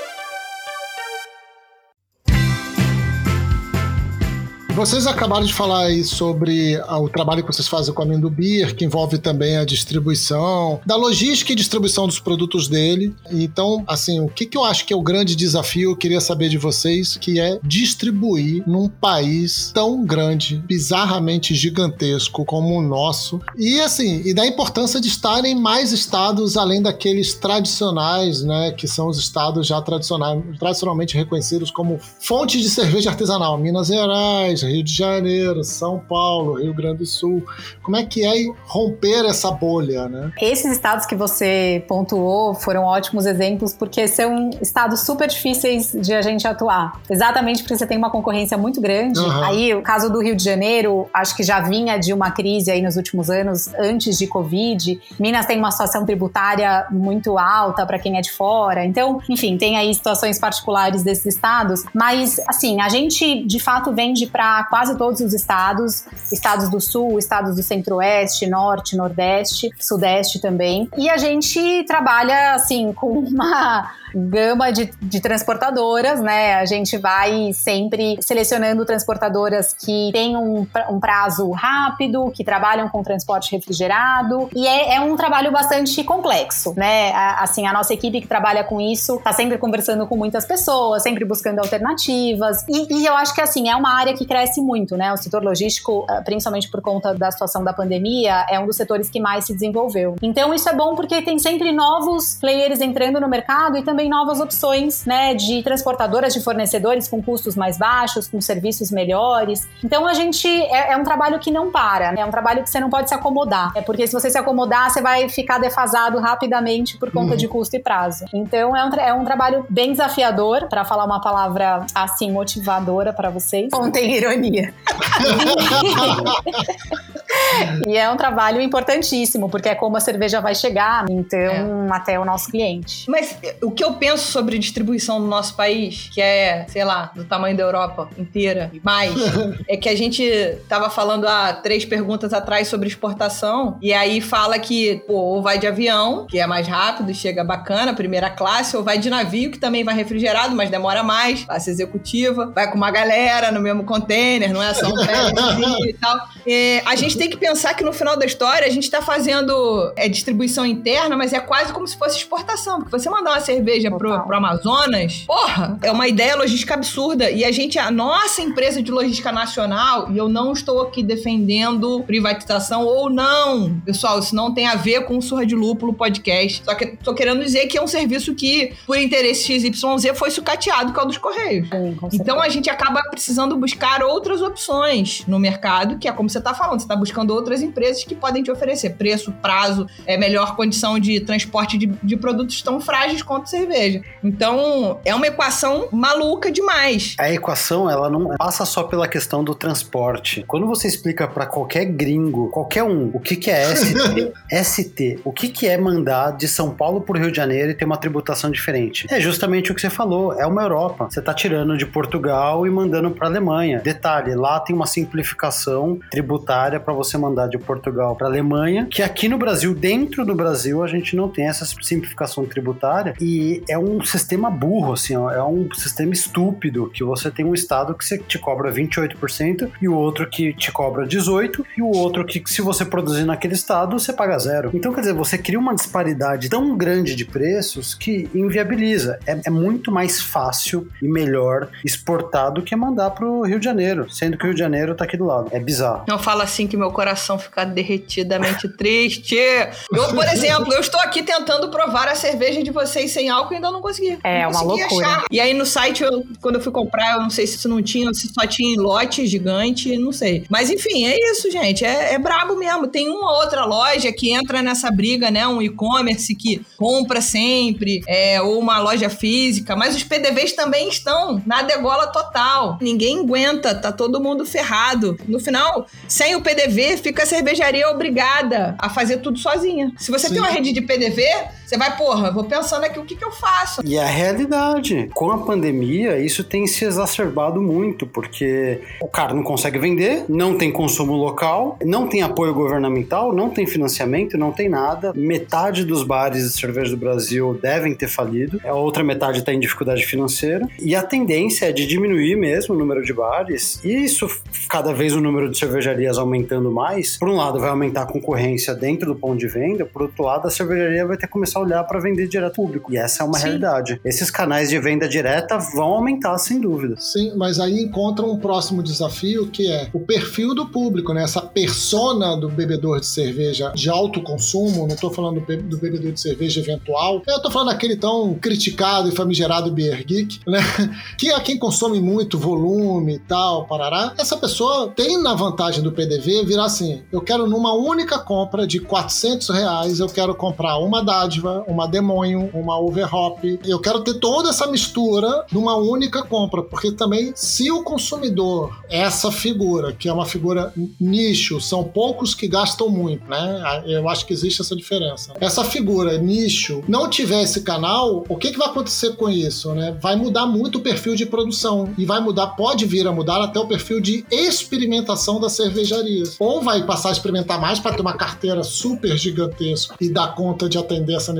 Vocês acabaram de falar aí sobre ah, o trabalho que vocês fazem com a Mendubir, que envolve também a distribuição, da logística e distribuição dos produtos dele. Então, assim, o que, que eu acho que é o grande desafio, eu queria saber de vocês, que é distribuir num país tão grande, bizarramente gigantesco como o nosso. E assim, e da importância de estar em mais estados além daqueles tradicionais, né, que são os estados já tradicionais, tradicionalmente reconhecidos como fontes de cerveja artesanal, Minas Gerais, Rio de Janeiro, São Paulo, Rio Grande do Sul. Como é que é romper essa bolha, né? Esses estados que você pontuou foram ótimos exemplos porque são estados super difíceis de a gente atuar. Exatamente porque você tem uma concorrência muito grande. Uhum. Aí, o caso do Rio de Janeiro, acho que já vinha de uma crise aí nos últimos anos, antes de Covid. Minas tem uma situação tributária muito alta para quem é de fora. Então, enfim, tem aí situações particulares desses estados. Mas, assim, a gente de fato vende para quase todos os estados, estados do sul, estados do centro-oeste, norte, nordeste, sudeste também. E a gente trabalha assim com uma gama de, de transportadoras, né? A gente vai sempre selecionando transportadoras que têm um, um prazo rápido, que trabalham com transporte refrigerado. E é, é um trabalho bastante complexo, né? A, assim, a nossa equipe que trabalha com isso está sempre conversando com muitas pessoas, sempre buscando alternativas. E, e, eu acho que, assim, é uma área que cresce muito, né? O setor logístico, eh, principalmente por conta da situação da pandemia, é um dos setores que mais se desenvolveu. Então, isso é bom porque tem sempre novos players entrando no mercado e também novas opções, né, de transportadoras, de fornecedores com custos mais baixos, com serviços melhores. Então a gente é, é um trabalho que não para, né? É um trabalho que você não pode se acomodar. É porque se você se acomodar, você vai ficar defasado rapidamente por conta uhum. de custo e prazo. Então é um, é um trabalho bem desafiador, para falar uma palavra assim motivadora para vocês. Contém ironia. e é um trabalho importantíssimo, porque é como a cerveja vai chegar, então, é. até o nosso cliente. Mas o que eu penso sobre distribuição no nosso país, que é, sei lá, do tamanho da Europa inteira e mais, é que a gente tava falando há três perguntas atrás sobre exportação, e aí fala que, pô, ou vai de avião, que é mais rápido, chega bacana, primeira classe, ou vai de navio, que também vai refrigerado, mas demora mais, classe executiva, vai com uma galera no mesmo container, não é só um e tal. É, a gente tem que pensar que no final da história a gente está fazendo é, distribuição interna, mas é quase como se fosse exportação. Porque você mandar uma cerveja pro, pro Amazonas, porra, é uma ideia logística absurda. E a gente, a nossa empresa de logística nacional, e eu não estou aqui defendendo privatização ou não, pessoal, isso não tem a ver com o Surra de Lúpulo podcast. Só que tô querendo dizer que é um serviço que, por interesse XYZ, foi sucateado, que é o dos Correios. Sim, então a gente acaba precisando buscar outras opções no mercado, que é como você tá falando, você tá buscando outras empresas que podem te oferecer preço, prazo, é melhor condição de transporte de, de produtos tão frágeis quanto cerveja. Então, é uma equação maluca demais. A equação, ela não passa só pela questão do transporte. Quando você explica para qualquer gringo, qualquer um, o que, que é ST, ST, o que, que é mandar de São Paulo pro Rio de Janeiro e ter uma tributação diferente? É justamente o que você falou, é uma Europa. Você tá tirando de Portugal e mandando para Alemanha. Detalhe, lá tem uma simplificação tributária para você mandar de Portugal para Alemanha, que aqui no Brasil, dentro do Brasil, a gente não tem essa simplificação tributária e é um sistema burro, assim, ó, é um sistema estúpido que você tem um estado que te cobra 28% e o outro que te cobra 18% e o outro que se você produzir naquele estado, você paga zero. Então, quer dizer, você cria uma disparidade tão grande de preços que inviabiliza. É, é muito mais fácil e melhor exportar do que mandar pro Rio de Janeiro, sendo que o Rio de Janeiro tá aqui do lado. É bizarro. Não fala assim que meu coração fica derretidamente triste. Eu, por exemplo, eu estou aqui tentando provar a cerveja de vocês sem álcool e ainda não consegui. É, não uma loucura. achar. E aí no site, eu- quando eu fui comprar, eu não sei se não tinha, se só tinha em lote gigante, não sei. Mas enfim, é isso, gente. É, é brabo mesmo. Tem uma outra loja que entra nessa briga, né? Um e-commerce que compra sempre, é, ou uma loja física, mas os PDVs também estão na degola total. Ninguém aguenta, tá todo mundo ferrado. No final, sem o PDV, fica a cervejaria obrigada a fazer tudo sozinha. Se você Sim. tem uma rede de PDV, você vai, porra, vou pensando aqui o que, que eu faço. E a realidade. Com a pandemia, isso tem se exacerbado muito, porque o cara não consegue vender, não tem consumo local, não tem apoio governamental, não tem financiamento, não tem nada. Metade dos bares de cerveja do Brasil devem ter falido, a outra metade está em dificuldade financeira. E a tendência é de diminuir mesmo o número de bares, e isso, cada vez o número de cervejarias aumentando mais, por um lado vai aumentar a concorrência dentro do ponto de venda, por outro lado a cervejaria vai ter que começar a olhar para vender direto ao público. E essa é uma Sim. realidade. Esses canais de venda direta vão aumentar, sem dúvida. Sim, mas aí encontra um próximo desafio que é o perfil do público, né? Essa persona do bebedor de cerveja de alto consumo, não tô falando do, be- do bebedor de cerveja eventual, eu tô falando daquele tão criticado e famigerado beer geek, né? Que é quem consome muito volume e tal, parará. Essa pessoa tem na vantagem do PDV virar assim, eu quero numa única compra de 400 reais, eu quero comprar uma dádiva, uma demônio, uma overhop, eu quero ter toda essa mistura numa única compra, porque também se o consumidor, essa figura, que é uma figura nicho, são poucos que gastam muito, né? Eu acho que existe essa diferença. Essa figura nicho não tiver esse canal, o que, que vai acontecer com isso, né? Vai mudar muito o perfil de produção e vai mudar, pode vir a mudar até o perfil de experimentação das cervejarias. Ou vai passar a experimentar mais para ter uma carteira super gigantesca e dar conta de atender essa necessidade,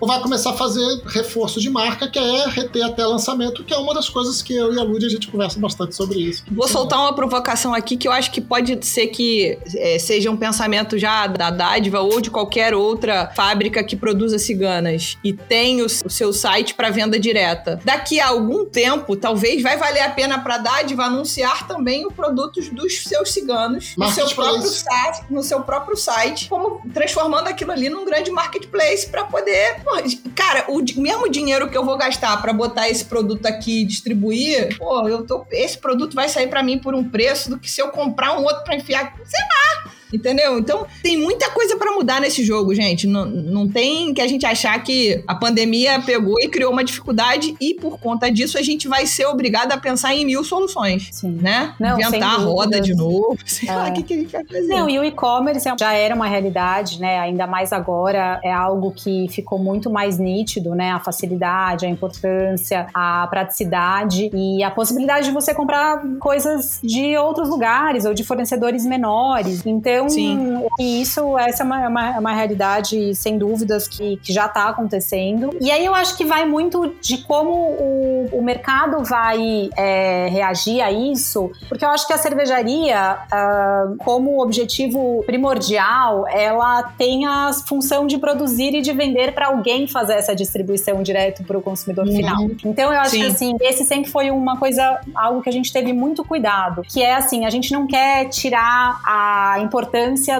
ou vai começar a fazer reforço de marca, que é reter até lançamento, que é uma das coisas que eu e a Lud a gente conversa bastante sobre isso. Vou soltar uma provocação aqui que eu acho que pode ser que é, seja um pensamento já da Dádiva ou de qualquer outra fábrica que produza ciganas e tem o, o seu site para venda direta. Daqui a algum tempo, talvez vai valer a pena para a Dádiva anunciar também o produto dos seus ciganos no seu, próprio site, no seu próprio site, como transformando aquilo ali num grande marketplace para poder. Pô, cara, o mesmo dinheiro que eu vou gastar para botar esse produto aqui e distribuir, pô, eu tô, esse produto vai sair para mim por um preço do que se eu comprar um outro para enfiar, sei lá. Entendeu? Então, tem muita coisa pra mudar nesse jogo, gente. Não, não tem que a gente achar que a pandemia pegou e criou uma dificuldade e por conta disso a gente vai ser obrigado a pensar em mil soluções, Sim. né? Não, Inventar a roda de novo. Sei É. lá o que, que a gente vai fazer. Não, e o e-commerce já era uma realidade, né? Ainda mais agora é algo que ficou muito mais nítido, né? A facilidade, a importância, a praticidade e a possibilidade de você comprar coisas de outros lugares ou de fornecedores menores. Então, Sim. e isso, essa é uma, uma, uma realidade, sem dúvidas, que, que já está acontecendo. E aí eu acho que vai muito de como o, o mercado vai é, reagir a isso, porque eu acho que a cervejaria, ah, como objetivo primordial, ela tem a função de produzir e de vender para alguém fazer essa distribuição direto para o consumidor Uhum. final. Então eu acho Sim. que assim, esse sempre foi uma coisa, algo que a gente teve muito cuidado, que é assim, a gente não quer tirar a importância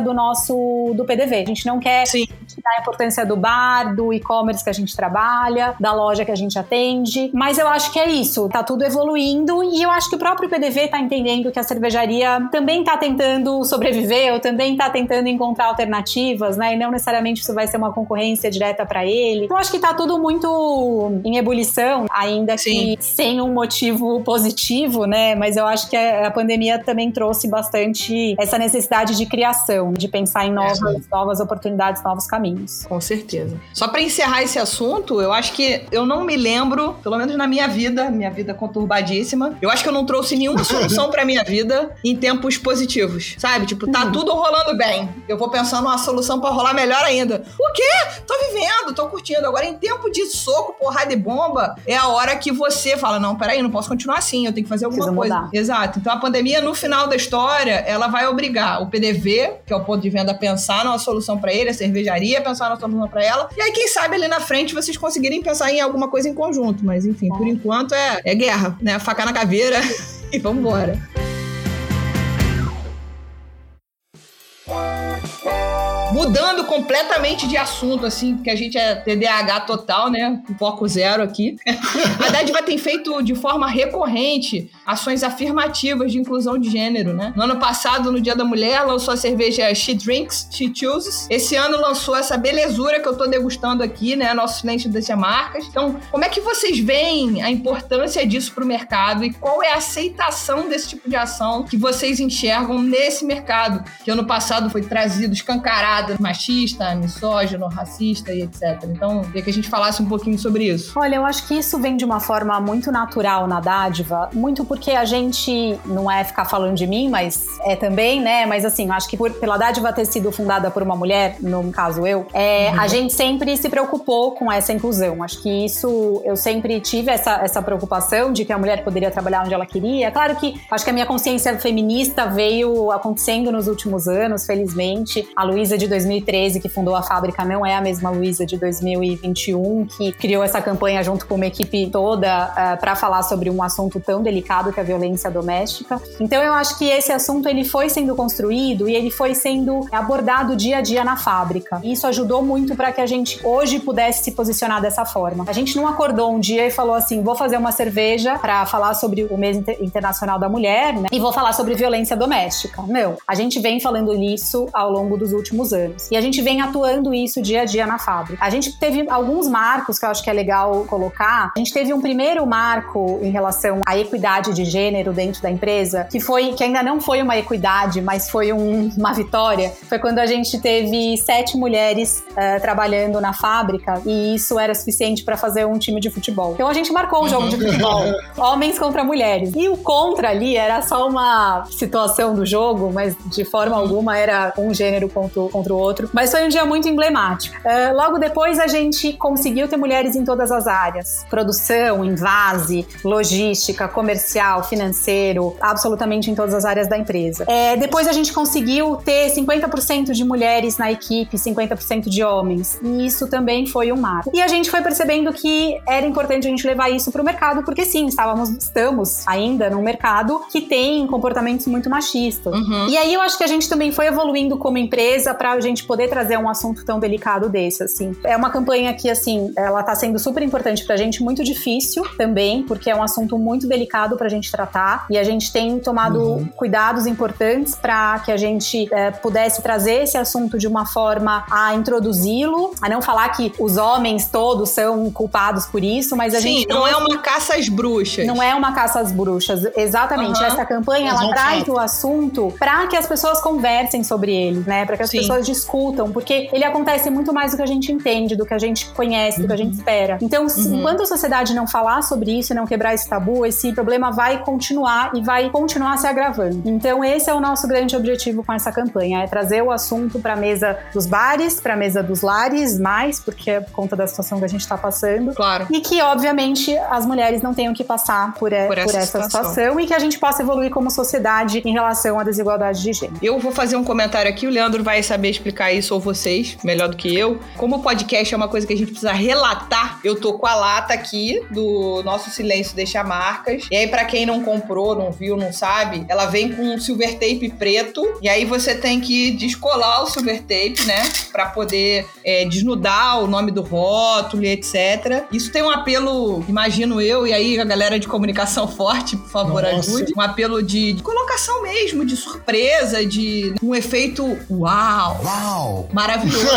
do nosso do PDV. A gente não quer Sim. tirar a importância do bar, do e-commerce que a gente trabalha, da loja que a gente atende, mas eu acho que é isso, tá tudo evoluindo e eu acho que o próprio PDV tá entendendo que a cervejaria também tá tentando sobreviver, ou também tá tentando encontrar alternativas, né? E não necessariamente isso vai ser uma concorrência direta para ele. Então acho que tá tudo muito em ebulição, ainda Sim. que sem um motivo positivo, né? Mas eu acho que a pandemia também trouxe bastante essa necessidade de criação, de pensar em novas, novas oportunidades, novos caminhos. Com certeza. Só pra encerrar esse assunto, eu acho que eu não me lembro, pelo menos na minha vida, minha vida conturbadíssima, eu acho que eu não trouxe nenhuma solução pra minha vida em tempos positivos, sabe? Tipo, tá tudo rolando bem. Eu vou pensando numa solução pra rolar melhor ainda. O quê? Tô vivendo, tô curtindo. Agora, em tempo de soco, porrada e bomba, é a hora que você fala: não, peraí, não posso continuar assim, eu tenho que fazer alguma Precisa coisa. mudar. Exato. Então, a pandemia, no final da história, ela vai obrigar o PDV, que é o ponto de venda, pensar numa solução pra ele, a cervejaria, pensar numa solução pra ela. E aí, quem sabe ali na frente vocês conseguirem pensar em alguma coisa em conjunto. Mas, enfim, por enquanto é, é guerra, né? Faca na caveira e vambora. Mudando completamente de assunto, assim, porque a gente é TDAH total, né? Com foco zero aqui. A Dádiva tem feito de forma recorrente ações afirmativas de inclusão de gênero, né? No ano passado, no Dia da Mulher, lançou a cerveja She Drinks, She Chooses. Esse ano lançou essa belezura que eu tô degustando aqui, né? Nosso silêncio das marcas. Então, como é que vocês veem a importância disso pro mercado e qual é a aceitação desse tipo de ação que vocês enxergam nesse mercado, que ano passado foi trazido escancarado, machista, misógino, racista e etc. Então, queria que a gente falasse um pouquinho sobre isso. Olha, eu acho que isso vem de uma forma muito natural na dádiva, muito porque a gente não é ficar falando de mim, mas é também, né? Mas assim, eu acho que por, pela dádiva ter sido fundada por uma mulher, no caso eu, é, a gente sempre se preocupou com essa inclusão. Acho que isso eu sempre tive essa, essa preocupação de que a mulher poderia trabalhar onde ela queria. Claro que acho que a minha consciência feminista veio acontecendo nos últimos anos, felizmente. A Luísa de 2013, que fundou a fábrica, não é a mesma Luísa de 2021, que criou essa campanha junto com uma equipe toda para falar sobre um assunto tão delicado que é a violência doméstica. Então eu acho que esse assunto ele foi sendo construído e ele foi sendo abordado dia a dia na fábrica. Isso ajudou muito para que a gente hoje pudesse se posicionar dessa forma. A gente não acordou um dia e falou assim: vou fazer uma cerveja para falar sobre o mês Inter- internacional da mulher, né? E vou falar sobre violência doméstica. Não, a gente vem falando nisso ao longo dos últimos anos. E a gente vem atuando isso dia a dia na fábrica. A gente teve alguns marcos que eu acho que é legal colocar. A gente teve um primeiro marco em relação à equidade de gênero dentro da empresa, que foi que ainda não foi uma equidade, mas foi um- uma vitória. Foi quando a gente teve sete mulheres eh, trabalhando na fábrica e isso era suficiente para fazer um time de futebol. Então a gente marcou um jogo de futebol, homens contra mulheres. E o contra ali era só uma situação do jogo, mas de forma alguma era um gênero contra, o- contra o outro. Mas foi um dia muito emblemático. Eh, logo depois a gente conseguiu ter mulheres em todas as áreas: produção, invase, logística, comercial, financeiro, absolutamente em todas as áreas da empresa. Eh, depois a gente conseguiu ter 50% de mulheres na equipe, 50% de homens. E isso também foi um marco. E a gente foi percebendo que era importante a gente levar isso para o mercado, porque sim, estávamos, estamos ainda num mercado que tem comportamentos muito machistas. E aí eu acho que a gente também foi evoluindo como empresa para a gente poder trazer um assunto tão delicado desse, assim. É uma campanha que, assim, ela tá sendo super importante pra gente, muito difícil também, porque é um assunto muito delicado pra gente tratar e a gente tem tomado cuidados importantes para que a gente eh, pudesse trazer esse assunto de uma forma a introduzi-lo, a não falar que os homens todos são culpados por isso, mas a Sim, gente não é uma caça às bruxas. não é uma caça às bruxas, exatamente. Aham. Essa campanha ela traz o assunto para que as pessoas conversem sobre ele, né? Para que as Sim. pessoas discutam, porque ele acontece muito mais do que a gente entende, do que a gente conhece, do que a gente espera. Então, Uhum. enquanto a sociedade não falar sobre isso e não quebrar esse tabu, esse problema vai continuar e vai continuar se agravando. Então, esse é o nosso grande objetivo com essa campanha, é trazer o assunto para a mesa dos bares, para a mesa dos lares, mais porque é por conta da situação que a gente está passando. Claro. E que, obviamente, as mulheres não tenham que passar por, e- Por por essa essa, situação. situação. e que a gente possa evoluir como sociedade em relação à desigualdade de gênero. Eu vou fazer um comentário aqui, o Leandro vai saber explicar isso, ou vocês, melhor do que eu. Como o podcast é uma coisa que a gente precisa relatar, eu tô com a lata aqui do nosso Silêncio Deixa Marcas. E aí, pra quem não comprou, não viu, não sabe, ela vem com um silver tape preto. E aí você tem que descolar o silver tape, né? Pra poder é, desnudar o nome do rótulo e etc. Isso tem um apelo, imagino eu, e aí a galera de comunicação forte, por favor, Nossa. ajude. Um apelo de, de colocação mesmo, de surpresa, de um efeito uau, Uau! maravilhoso.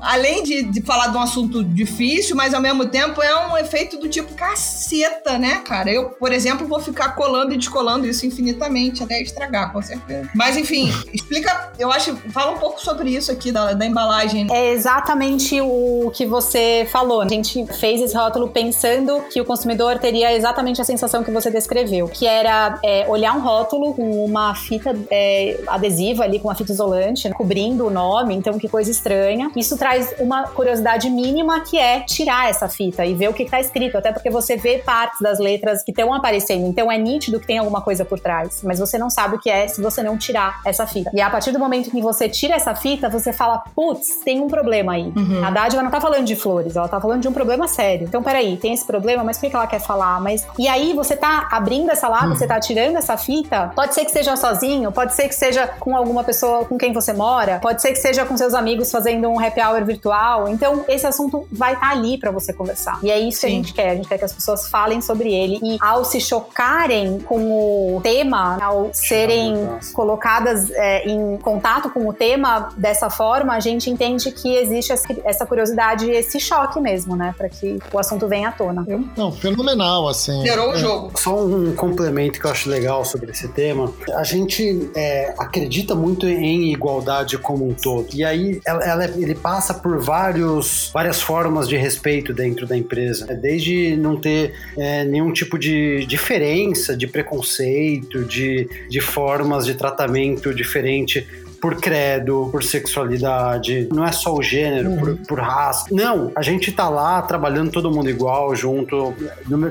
além de, de falar de um assunto difícil, mas ao mesmo tempo é um efeito do tipo caceta, né, cara? Eu, por exemplo, vou ficar colando e descolando isso infinitamente até estragar, com certeza. Mas enfim, explica, eu acho, fala um pouco sobre isso aqui da, da embalagem. É exatamente o que você falou. A gente fez esse rótulo pensando que o consumidor teria exatamente a sensação que você descreveu, que era é, olhar um rótulo com uma fita é, adesiva ali, com uma fita isolante, né, cobrindo o nome, então que coisa estranha. Isso traz uma curiosidade mínima que é tirar essa fita e ver o que está escrito, até porque você vê partes das letras que estão aparecendo, então é nítido que tem alguma coisa por trás, mas você não sabe o que é se você não tirar essa fita. E a partir do momento que você tira essa fita, você fala, putz, tem um problema aí. Uhum. A Dádiva não tá falando de flores, ela tá falando de um problema sério. Então, peraí, tem esse problema, mas por que ela quer falar? Mas e aí você tá abrindo essa lata, Uhum. você tá tirando essa fita, pode ser que seja sozinho, pode ser que seja com alguma pessoa com quem você mora, pode ser que seja com seus amigos fazendo um happy hour virtual. Então, esse assunto vai estar ali pra você conversar. E é isso que a Sim. gente quer. A gente quer que as pessoas falem sobre ele. E ao se chocarem com o tema, ao serem colocadas é, em contato com o tema dessa forma, a gente entende que existe essa- curiosidade e esse choque mesmo, né? Pra que o assunto venha à tona. Não, fenomenal, assim. Zerou o É, jogo. Só um complemento que eu acho legal sobre esse tema. A gente é, acredita muito em igualdade como um todo. E aí ela- ela- ele passa por vários, várias formas de respeito dentro da empresa. É, Desde não ter é, nenhum tipo de diferença, de preconceito, de, de formas de tratamento diferente por credo, por sexualidade, não é só o gênero, por, por raça. Não, a gente tá lá trabalhando todo mundo igual, junto.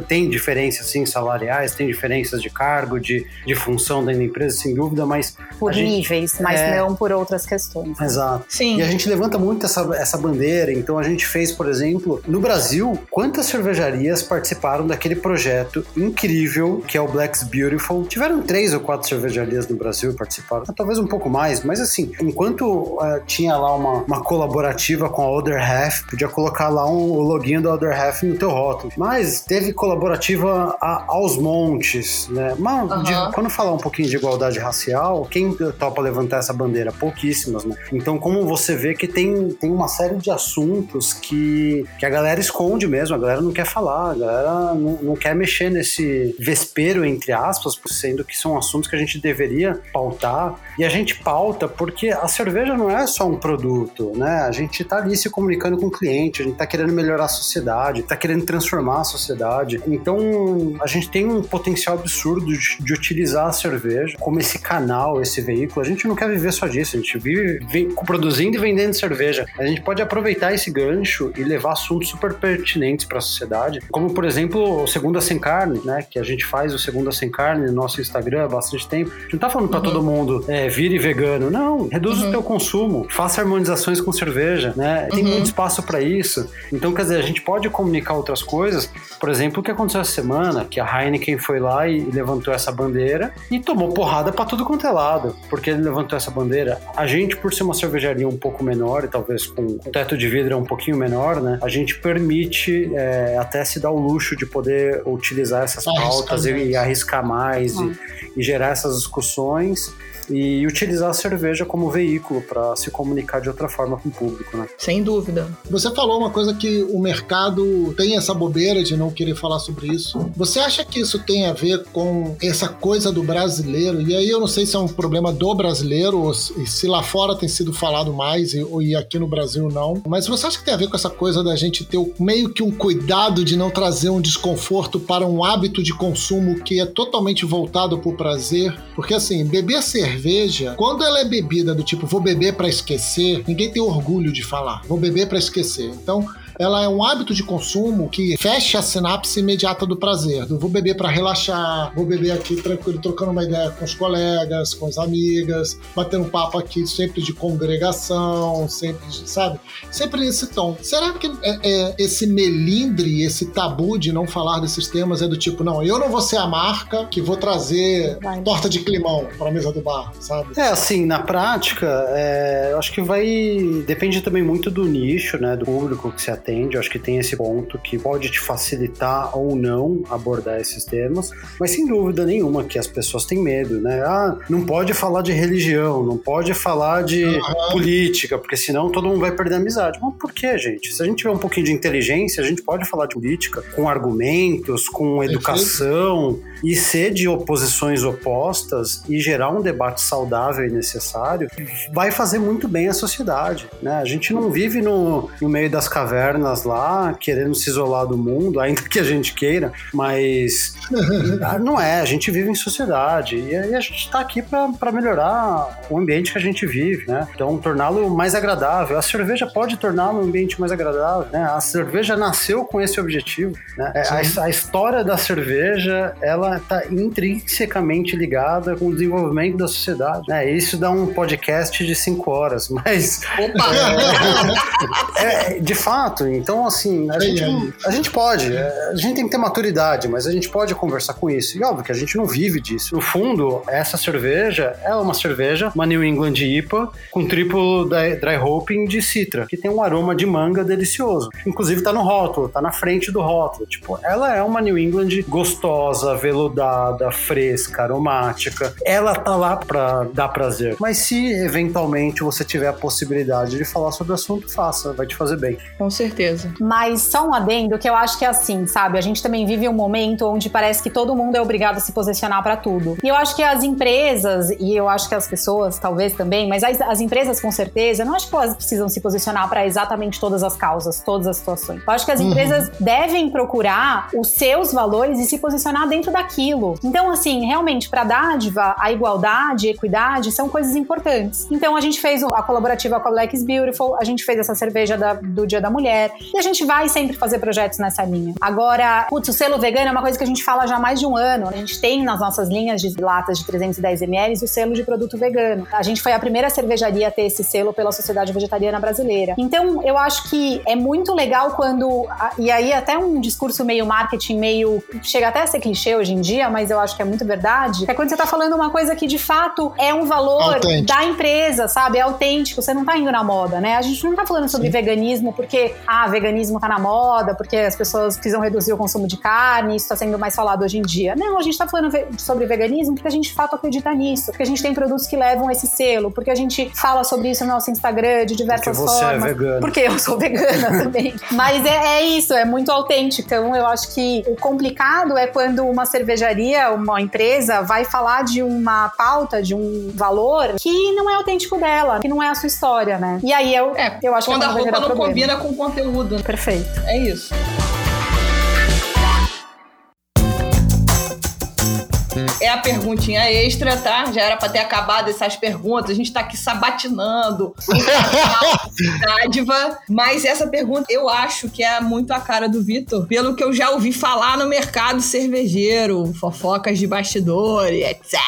Tem diferenças, sim, salariais, tem diferenças de cargo, de, de função dentro da empresa, sem dúvida, mas. Por a gente- níveis, mas é. não por outras questões. Exato. Sim. E a gente levanta muito essa, essa bandeira. Então a gente fez, por exemplo, no Brasil, quantas cervejarias participaram daquele projeto incrível que é o Black's Beautiful? Tiveram três ou quatro cervejarias no Brasil que participaram, talvez um pouco mais, mas assim, enquanto ah, tinha lá uma, uma colaborativa com a Other Half, podia colocar lá um, o login da Other Half no teu rótulo. Mas teve colaborativa a- aos montes, né? Mas, de- quando falar um pouquinho de igualdade racial, quem topa levantar essa bandeira? Pouquíssimas, né? Então, como você vê que tem, tem uma série de assuntos que, que a galera esconde mesmo, a galera não quer falar, a galera não, não quer mexer nesse vespeiro, entre aspas, sendo que são assuntos que a gente deveria pautar. E a gente pauta porque a cerveja não é só um produto, né? A gente tá ali se comunicando com o cliente, a gente tá querendo melhorar a sociedade, tá querendo transformar a sociedade. Então, a gente tem um potencial absurdo de, de utilizar a cerveja como esse canal, esse veículo. A gente não quer viver só disso, a gente vive vem- produzindo e vendendo cerveja. A gente pode aproveitar esse gancho e levar assuntos super pertinentes para a sociedade, como por exemplo o Segunda Sem Carne, né? Que a gente faz o Segunda Sem Carne no nosso Instagram há bastante tempo. A gente não tá falando para todo mundo é, vire vegano, não. Reduz o teu consumo, faça harmonizações com cerveja, né? Tem muito espaço para isso. Então, quer dizer, a gente pode comunicar outras coisas. Por exemplo, o que aconteceu essa semana, que a Heineken foi lá e levantou essa bandeira e tomou porrada para tudo quanto é lado, porque ele levantou essa bandeira. A gente, por ser uma cervejaria um pouco menor e talvez com o teto de vidro um pouquinho menor, né? A gente permite é, até se dar o luxo de poder utilizar essas Arriscar pautas e, e arriscar mais e, e gerar essas discussões e utilizar a cerveja como veículo para se comunicar de outra forma com o público, né? Sem dúvida. Você falou uma coisa que o mercado tem essa bobeira de não querer falar sobre isso. Você acha que isso tem a ver com essa coisa do brasileiro? E aí eu não sei se é um problema do brasileiro ou se lá fora tem sido falado mais e, ou- e aqui no Brasil não. Mas você acha que tem a ver com essa coisa da gente ter meio que um cuidado de não trazer um desconforto para um hábito de consumo que é totalmente voltado para o prazer? Porque assim, beber cerveja, quando ela é bebida do tipo vou beber para esquecer, ninguém tem orgulho de falar. Vou beber para esquecer. Então, ela é um hábito de consumo que fecha a sinapse imediata do prazer. Do vou beber para relaxar, vou beber aqui tranquilo, trocando uma ideia com os colegas, com as amigas, batendo um papo aqui sempre de congregação, sempre, de, sabe? Sempre nesse tom. Será que é, é, esse melindre, esse tabu de não falar desses temas é do tipo, não, eu não vou ser a marca que vou trazer Vai. torta de climão para a mesa do bar, sabe? É, assim, na prática, é, eu acho que vai. Depende também muito do nicho, né? Do público que você atende. Eu acho que tem esse ponto que pode te facilitar ou não abordar esses termos, mas sem dúvida nenhuma que as pessoas têm medo, né? Ah, não pode falar de religião, não pode falar de uhum. política, porque senão todo mundo vai perder a amizade. Mas por que, gente? Se a gente tiver um pouquinho de inteligência, a gente pode falar de política com argumentos, com educação e ser de oposições opostas e gerar um debate saudável e necessário, vai fazer muito bem à sociedade, né? A gente não vive no, no meio das cavernas lá, querendo se isolar do mundo, ainda que a gente queira, mas não é, a gente vive em sociedade e a gente está aqui para melhorar o ambiente que a gente vive, né? Então, torná-lo mais agradável. A cerveja pode torná-lo um ambiente mais agradável, né? A cerveja nasceu com esse objetivo, né? É, a, a, história da cerveja, ela está intrinsecamente ligada com o desenvolvimento da sociedade, né? Isso dá um podcast de cinco horas, mas... Opa! É, é, de fato, então, assim, a, gente, a gente pode, é, a gente tem que ter maturidade, mas a gente pode conversar com isso. E óbvio que a gente não vive disso. No fundo, essa cerveja é uma cerveja, uma New England IPA, com triplo dry hopping de citra, que tem um aroma de manga delicioso. Inclusive tá no rótulo, tá na frente do rótulo. Tipo, ela é uma New England gostosa, veludada, fresca, aromática. Ela tá lá pra dar prazer. Mas se eventualmente você tiver a possibilidade de falar sobre o assunto, faça, vai te fazer bem. Com certeza. Mas só um adendo que eu acho que é assim, sabe? A gente também vive um momento onde parece que todo mundo é obrigado a se posicionar para tudo. E eu acho que as empresas, e eu acho que as pessoas talvez também, mas as, as empresas com certeza, não acho que elas precisam se posicionar para exatamente todas as causas, todas as situações. Eu acho que as uhum. empresas devem procurar os seus valores e se posicionar dentro daquilo. Então, assim, realmente, para dádiva, a igualdade, a equidade são coisas importantes. Então, a gente fez a colaborativa com a Black is Beautiful, a gente fez essa cerveja da, do Dia da Mulher, e a gente vai sempre fazer projetos nessa linha. Agora, putz, o selo vegano é uma coisa que a gente fala já há mais de um ano. A gente tem nas nossas linhas de latas de 310 ml o selo de produto vegano. A gente foi a primeira cervejaria a ter esse selo pela Sociedade Vegetariana Brasileira. Então, eu acho que é muito legal quando. E aí, até um discurso meio marketing, meio. chega até a ser clichê hoje em dia, mas eu acho que é muito verdade. É quando você tá falando uma coisa que de fato é um valor autêntico. da empresa, sabe? É autêntico. Você não tá indo na moda, né? A gente não tá falando sobre Sim. veganismo porque, ah, veganismo tá na moda, porque as pessoas precisam reduzir o consumo de carne, isso tá sendo mais falado hoje em dia. Não, a gente tá falando sobre veganismo porque a gente de fato acredita nisso, porque a gente tem produtos que levam esse selo, porque a gente fala sobre isso no nosso Instagram de diversas porque você é formas. É vegano. Porque eu sou vegana também. Mas é, é, isso, é muito autêntico. Então eu acho que o complicado é quando uma cervejaria, uma empresa vai falar de uma pauta, de um valor que não é autêntico dela, que não é a sua história, né? E aí eu, é, eu acho quando que a roupa não problema. combina com o conteúdo. Perfeito. É isso. É a perguntinha extra, tá? Já era para ter acabado essas perguntas. A gente tá aqui sabatinando dádiva. Mas essa pergunta eu acho que é muito a cara do Vitor, pelo que eu já ouvi falar no mercado cervejeiro, fofocas de bastidor, etc.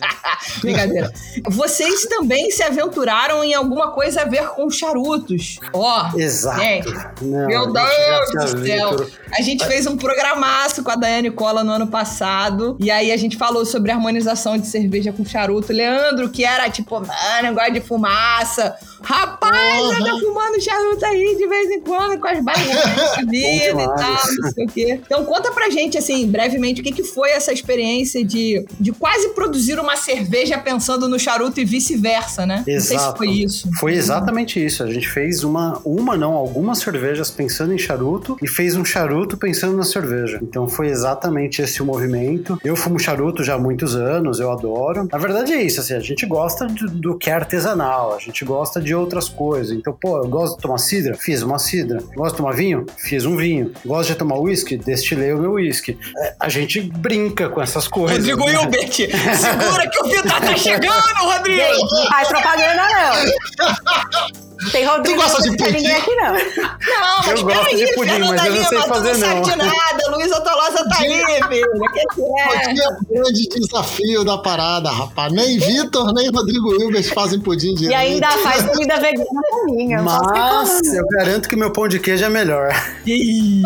Brincadeira. Vocês também se aventuraram em alguma coisa a ver com charutos. Ó. Oh, Exato. Gente, Não, meu Deus do céu. A gente fez um programaço com a Daiane Cola no ano passado. E aí a gente falou sobre harmonização de cerveja com charuto. Leandro, que era tipo, mano, gosta de fumaça. Rapaz, uhum. anda fumando charuto aí de vez em quando com as barrinhas da vida e tal, não sei o quê. Então conta pra gente, assim, brevemente, o que, que foi essa experiência de, de quase produzir uma cerveja pensando no charuto e vice-versa, né? Exato. Não sei se foi isso. Foi exatamente isso. A gente fez uma, uma não, algumas cervejas pensando em charuto e fez um charuto pensando na cerveja. Então foi exatamente esse o movimento. Eu fumo charuto já há muitos anos, eu adoro. Na verdade é isso, assim, a gente gosta do, do que é artesanal, a gente gosta de outras coisas. Então, pô, eu gosto de tomar cidra, fiz uma cidra. Gosto de tomar vinho, fiz um vinho. Gosto de tomar uísque, destilei o meu uísque. É, a gente brinca com essas coisas. Rodrigo né? Hilbert, segura que o Vitor tá chegando, Rodrigo! Faz propaganda, não. Tem Rodrigo. Tu gosta de pudim? ninguém aqui, não. Não, mas eu gosto de pudim, mas eu não sei fazer, não. Não sabe de nada. Luísa Tolosa tá aí, filho. Que que é? é o grande desafio da parada, rapaz. Nem Vitor, nem Rodrigo Wilbert fazem pudim direito. E ainda faz comida vegana pra mim. Mas eu garanto que meu pão de queijo é melhor. Ih,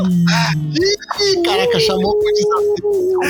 caraca, chamou o desafio.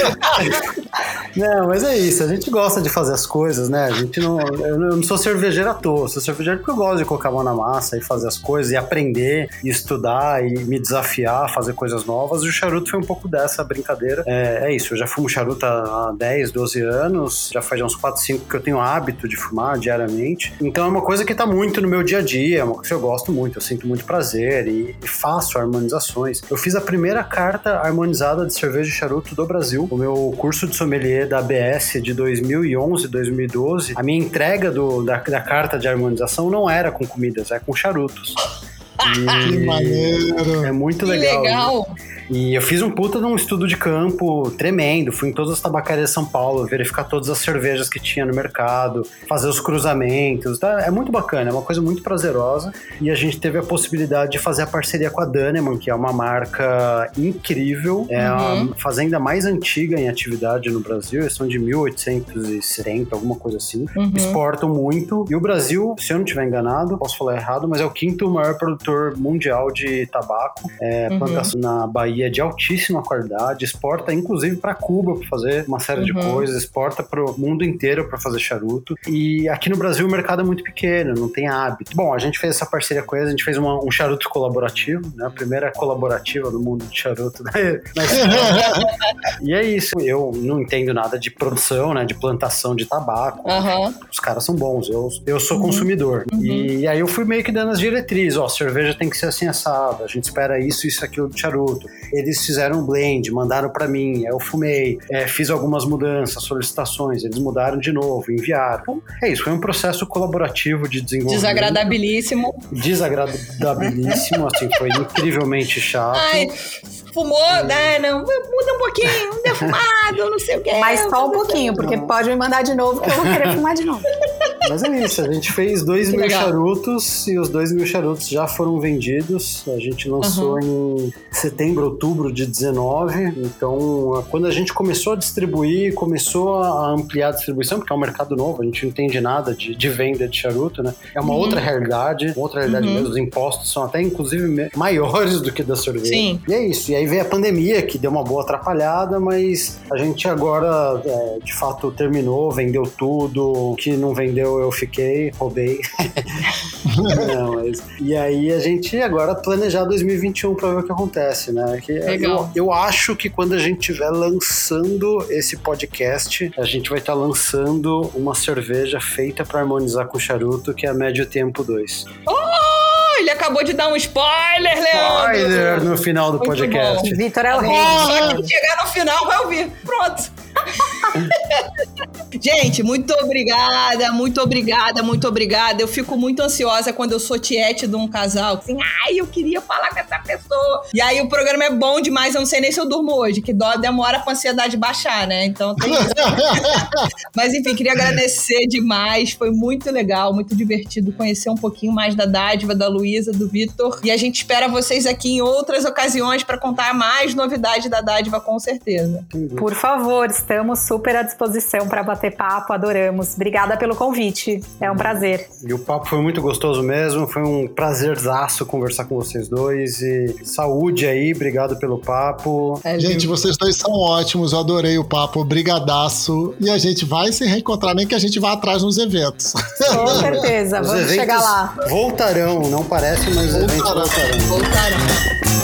Não, mas é isso, a gente gosta de fazer as coisas, né? A gente não. Eu não sou cervejeiro à toa, sou cervejeiro porque eu gosto de colocar a mão na massa e fazer as coisas e aprender e estudar e me desafiar fazer coisas novas. E o charuto foi um pouco dessa brincadeira. É, é isso, eu já fumo charuto há 10, 12 anos, já faz uns 4, 5 que eu tenho hábito de fumar diariamente. Então é uma coisa que tá muito no meu dia a dia, é uma coisa que eu gosto muito, eu sinto muito prazer e, e faço harmonizações. Eu fiz a primeira carta harmonizada de cerveja e charuto do Brasil, o meu curso de sommelier da ABS de 2011, 2012. A minha entrega do, da, da carta de harmonização não era com comidas, é com charutos. Que maneiro. É muito Que legal. legal. E eu fiz um puta de um estudo de campo tremendo. Fui em todas as tabacarias de São Paulo, verificar todas as cervejas que tinha no mercado, fazer os cruzamentos. Tá? É muito bacana, é uma coisa muito prazerosa. E a gente teve a possibilidade de fazer a parceria com a Daneman, que é uma marca incrível. É Uhum. a fazenda mais antiga em atividade no Brasil. Eles são de 1870, alguma coisa assim. Uhum. Exportam muito. E o Brasil, se eu não estiver enganado, posso falar errado, mas é o quinto maior produtor mundial de tabaco. É, Uhum. plantação na Bahia de altíssima qualidade, exporta inclusive para Cuba para fazer uma série de Uhum. coisas, exporta para o mundo inteiro para fazer charuto. E aqui no Brasil o mercado é muito pequeno, não tem hábito. Bom, a gente fez essa parceria com eles, a gente fez uma- um charuto colaborativo, né? A primeira colaborativa no mundo de charuto. Né? Mas- e é isso. Eu não entendo nada de produção, né? De plantação de tabaco. Aham. Os caras são bons, eu, eu Uhum. sou consumidor. E, aí eu fui meio que dando as diretrizes, ó, cerveja tem que ser assim assada, a gente espera isso, isso, aquilo de charuto. Eles fizeram um blend, mandaram pra mim, aí eu fumei, é, fiz algumas mudanças, solicitações, eles mudaram de novo, enviaram. Então, é isso, foi um processo colaborativo de desenvolvimento. Desagradabilíssimo. Desagradabilíssimo, assim, foi incrivelmente chato. Ai, fumou, né? Não, muda um pouquinho, um defumado, não sei o que. Mas só um pouquinho, porque pode me mandar de novo que eu vou querer fumar de novo. Mas é isso, a gente fez dois Que mil legal. charutos e os dois mil charutos já foram vendidos. A gente lançou em setembro, outubro de 19. Então, quando a gente começou a distribuir, começou a ampliar a distribuição, porque é um mercado novo, a gente não entende nada de, de venda de charuto, né? É uma Uhum. outra realidade, outra realidade Uhum. mesmo. Os impostos são até, inclusive, maiores do que da cerveja. Sim. E é isso. E aí veio a pandemia, que deu uma boa atrapalhada, mas a gente agora, é, de fato, terminou, vendeu tudo. O que não vendeu, eu fiquei, roubei. não, mas... E aí a gente agora planejar 2021 pra ver o que acontece, né? Que Legal. Eu, eu acho que quando a gente estiver lançando esse podcast, a gente vai estar lançando uma cerveja feita pra harmonizar com charuto, que é a Médio Tempo 2. Oh, ele acabou de dar um spoiler, Leandro. Spoiler no final do Muito podcast. Vitor é o rei. Só quem chegar no final vai ouvir. Pronto. Gente, muito obrigada, muito obrigada, muito obrigada. Eu fico muito ansiosa quando eu sou tiete de um casal. Assim, ai, eu queria falar com essa pessoa. E aí o programa é bom demais, eu não sei nem se eu durmo hoje, que dó demora pra ansiedade baixar, né? Então tem isso. Mas enfim, queria agradecer demais. Foi muito legal, muito divertido conhecer um pouquinho mais da dádiva, da Luísa, do Vitor. E a gente espera vocês aqui em outras ocasiões para contar mais novidades da dádiva, com certeza. Por favor, estamos super à disposição para bater papo, adoramos. Obrigada pelo convite, é um prazer. E o papo foi muito gostoso mesmo, foi um prazerzaço conversar com vocês dois. E saúde aí, obrigado pelo papo. É, Gente, vocês dois são ótimos, eu adorei o papo, brigadaço. E a gente vai se reencontrar, nem que a gente vá atrás nos eventos. Com certeza, Os vamos chegar lá. Voltarão, não parece, mas os eventos Voltarão. voltarão. voltaram.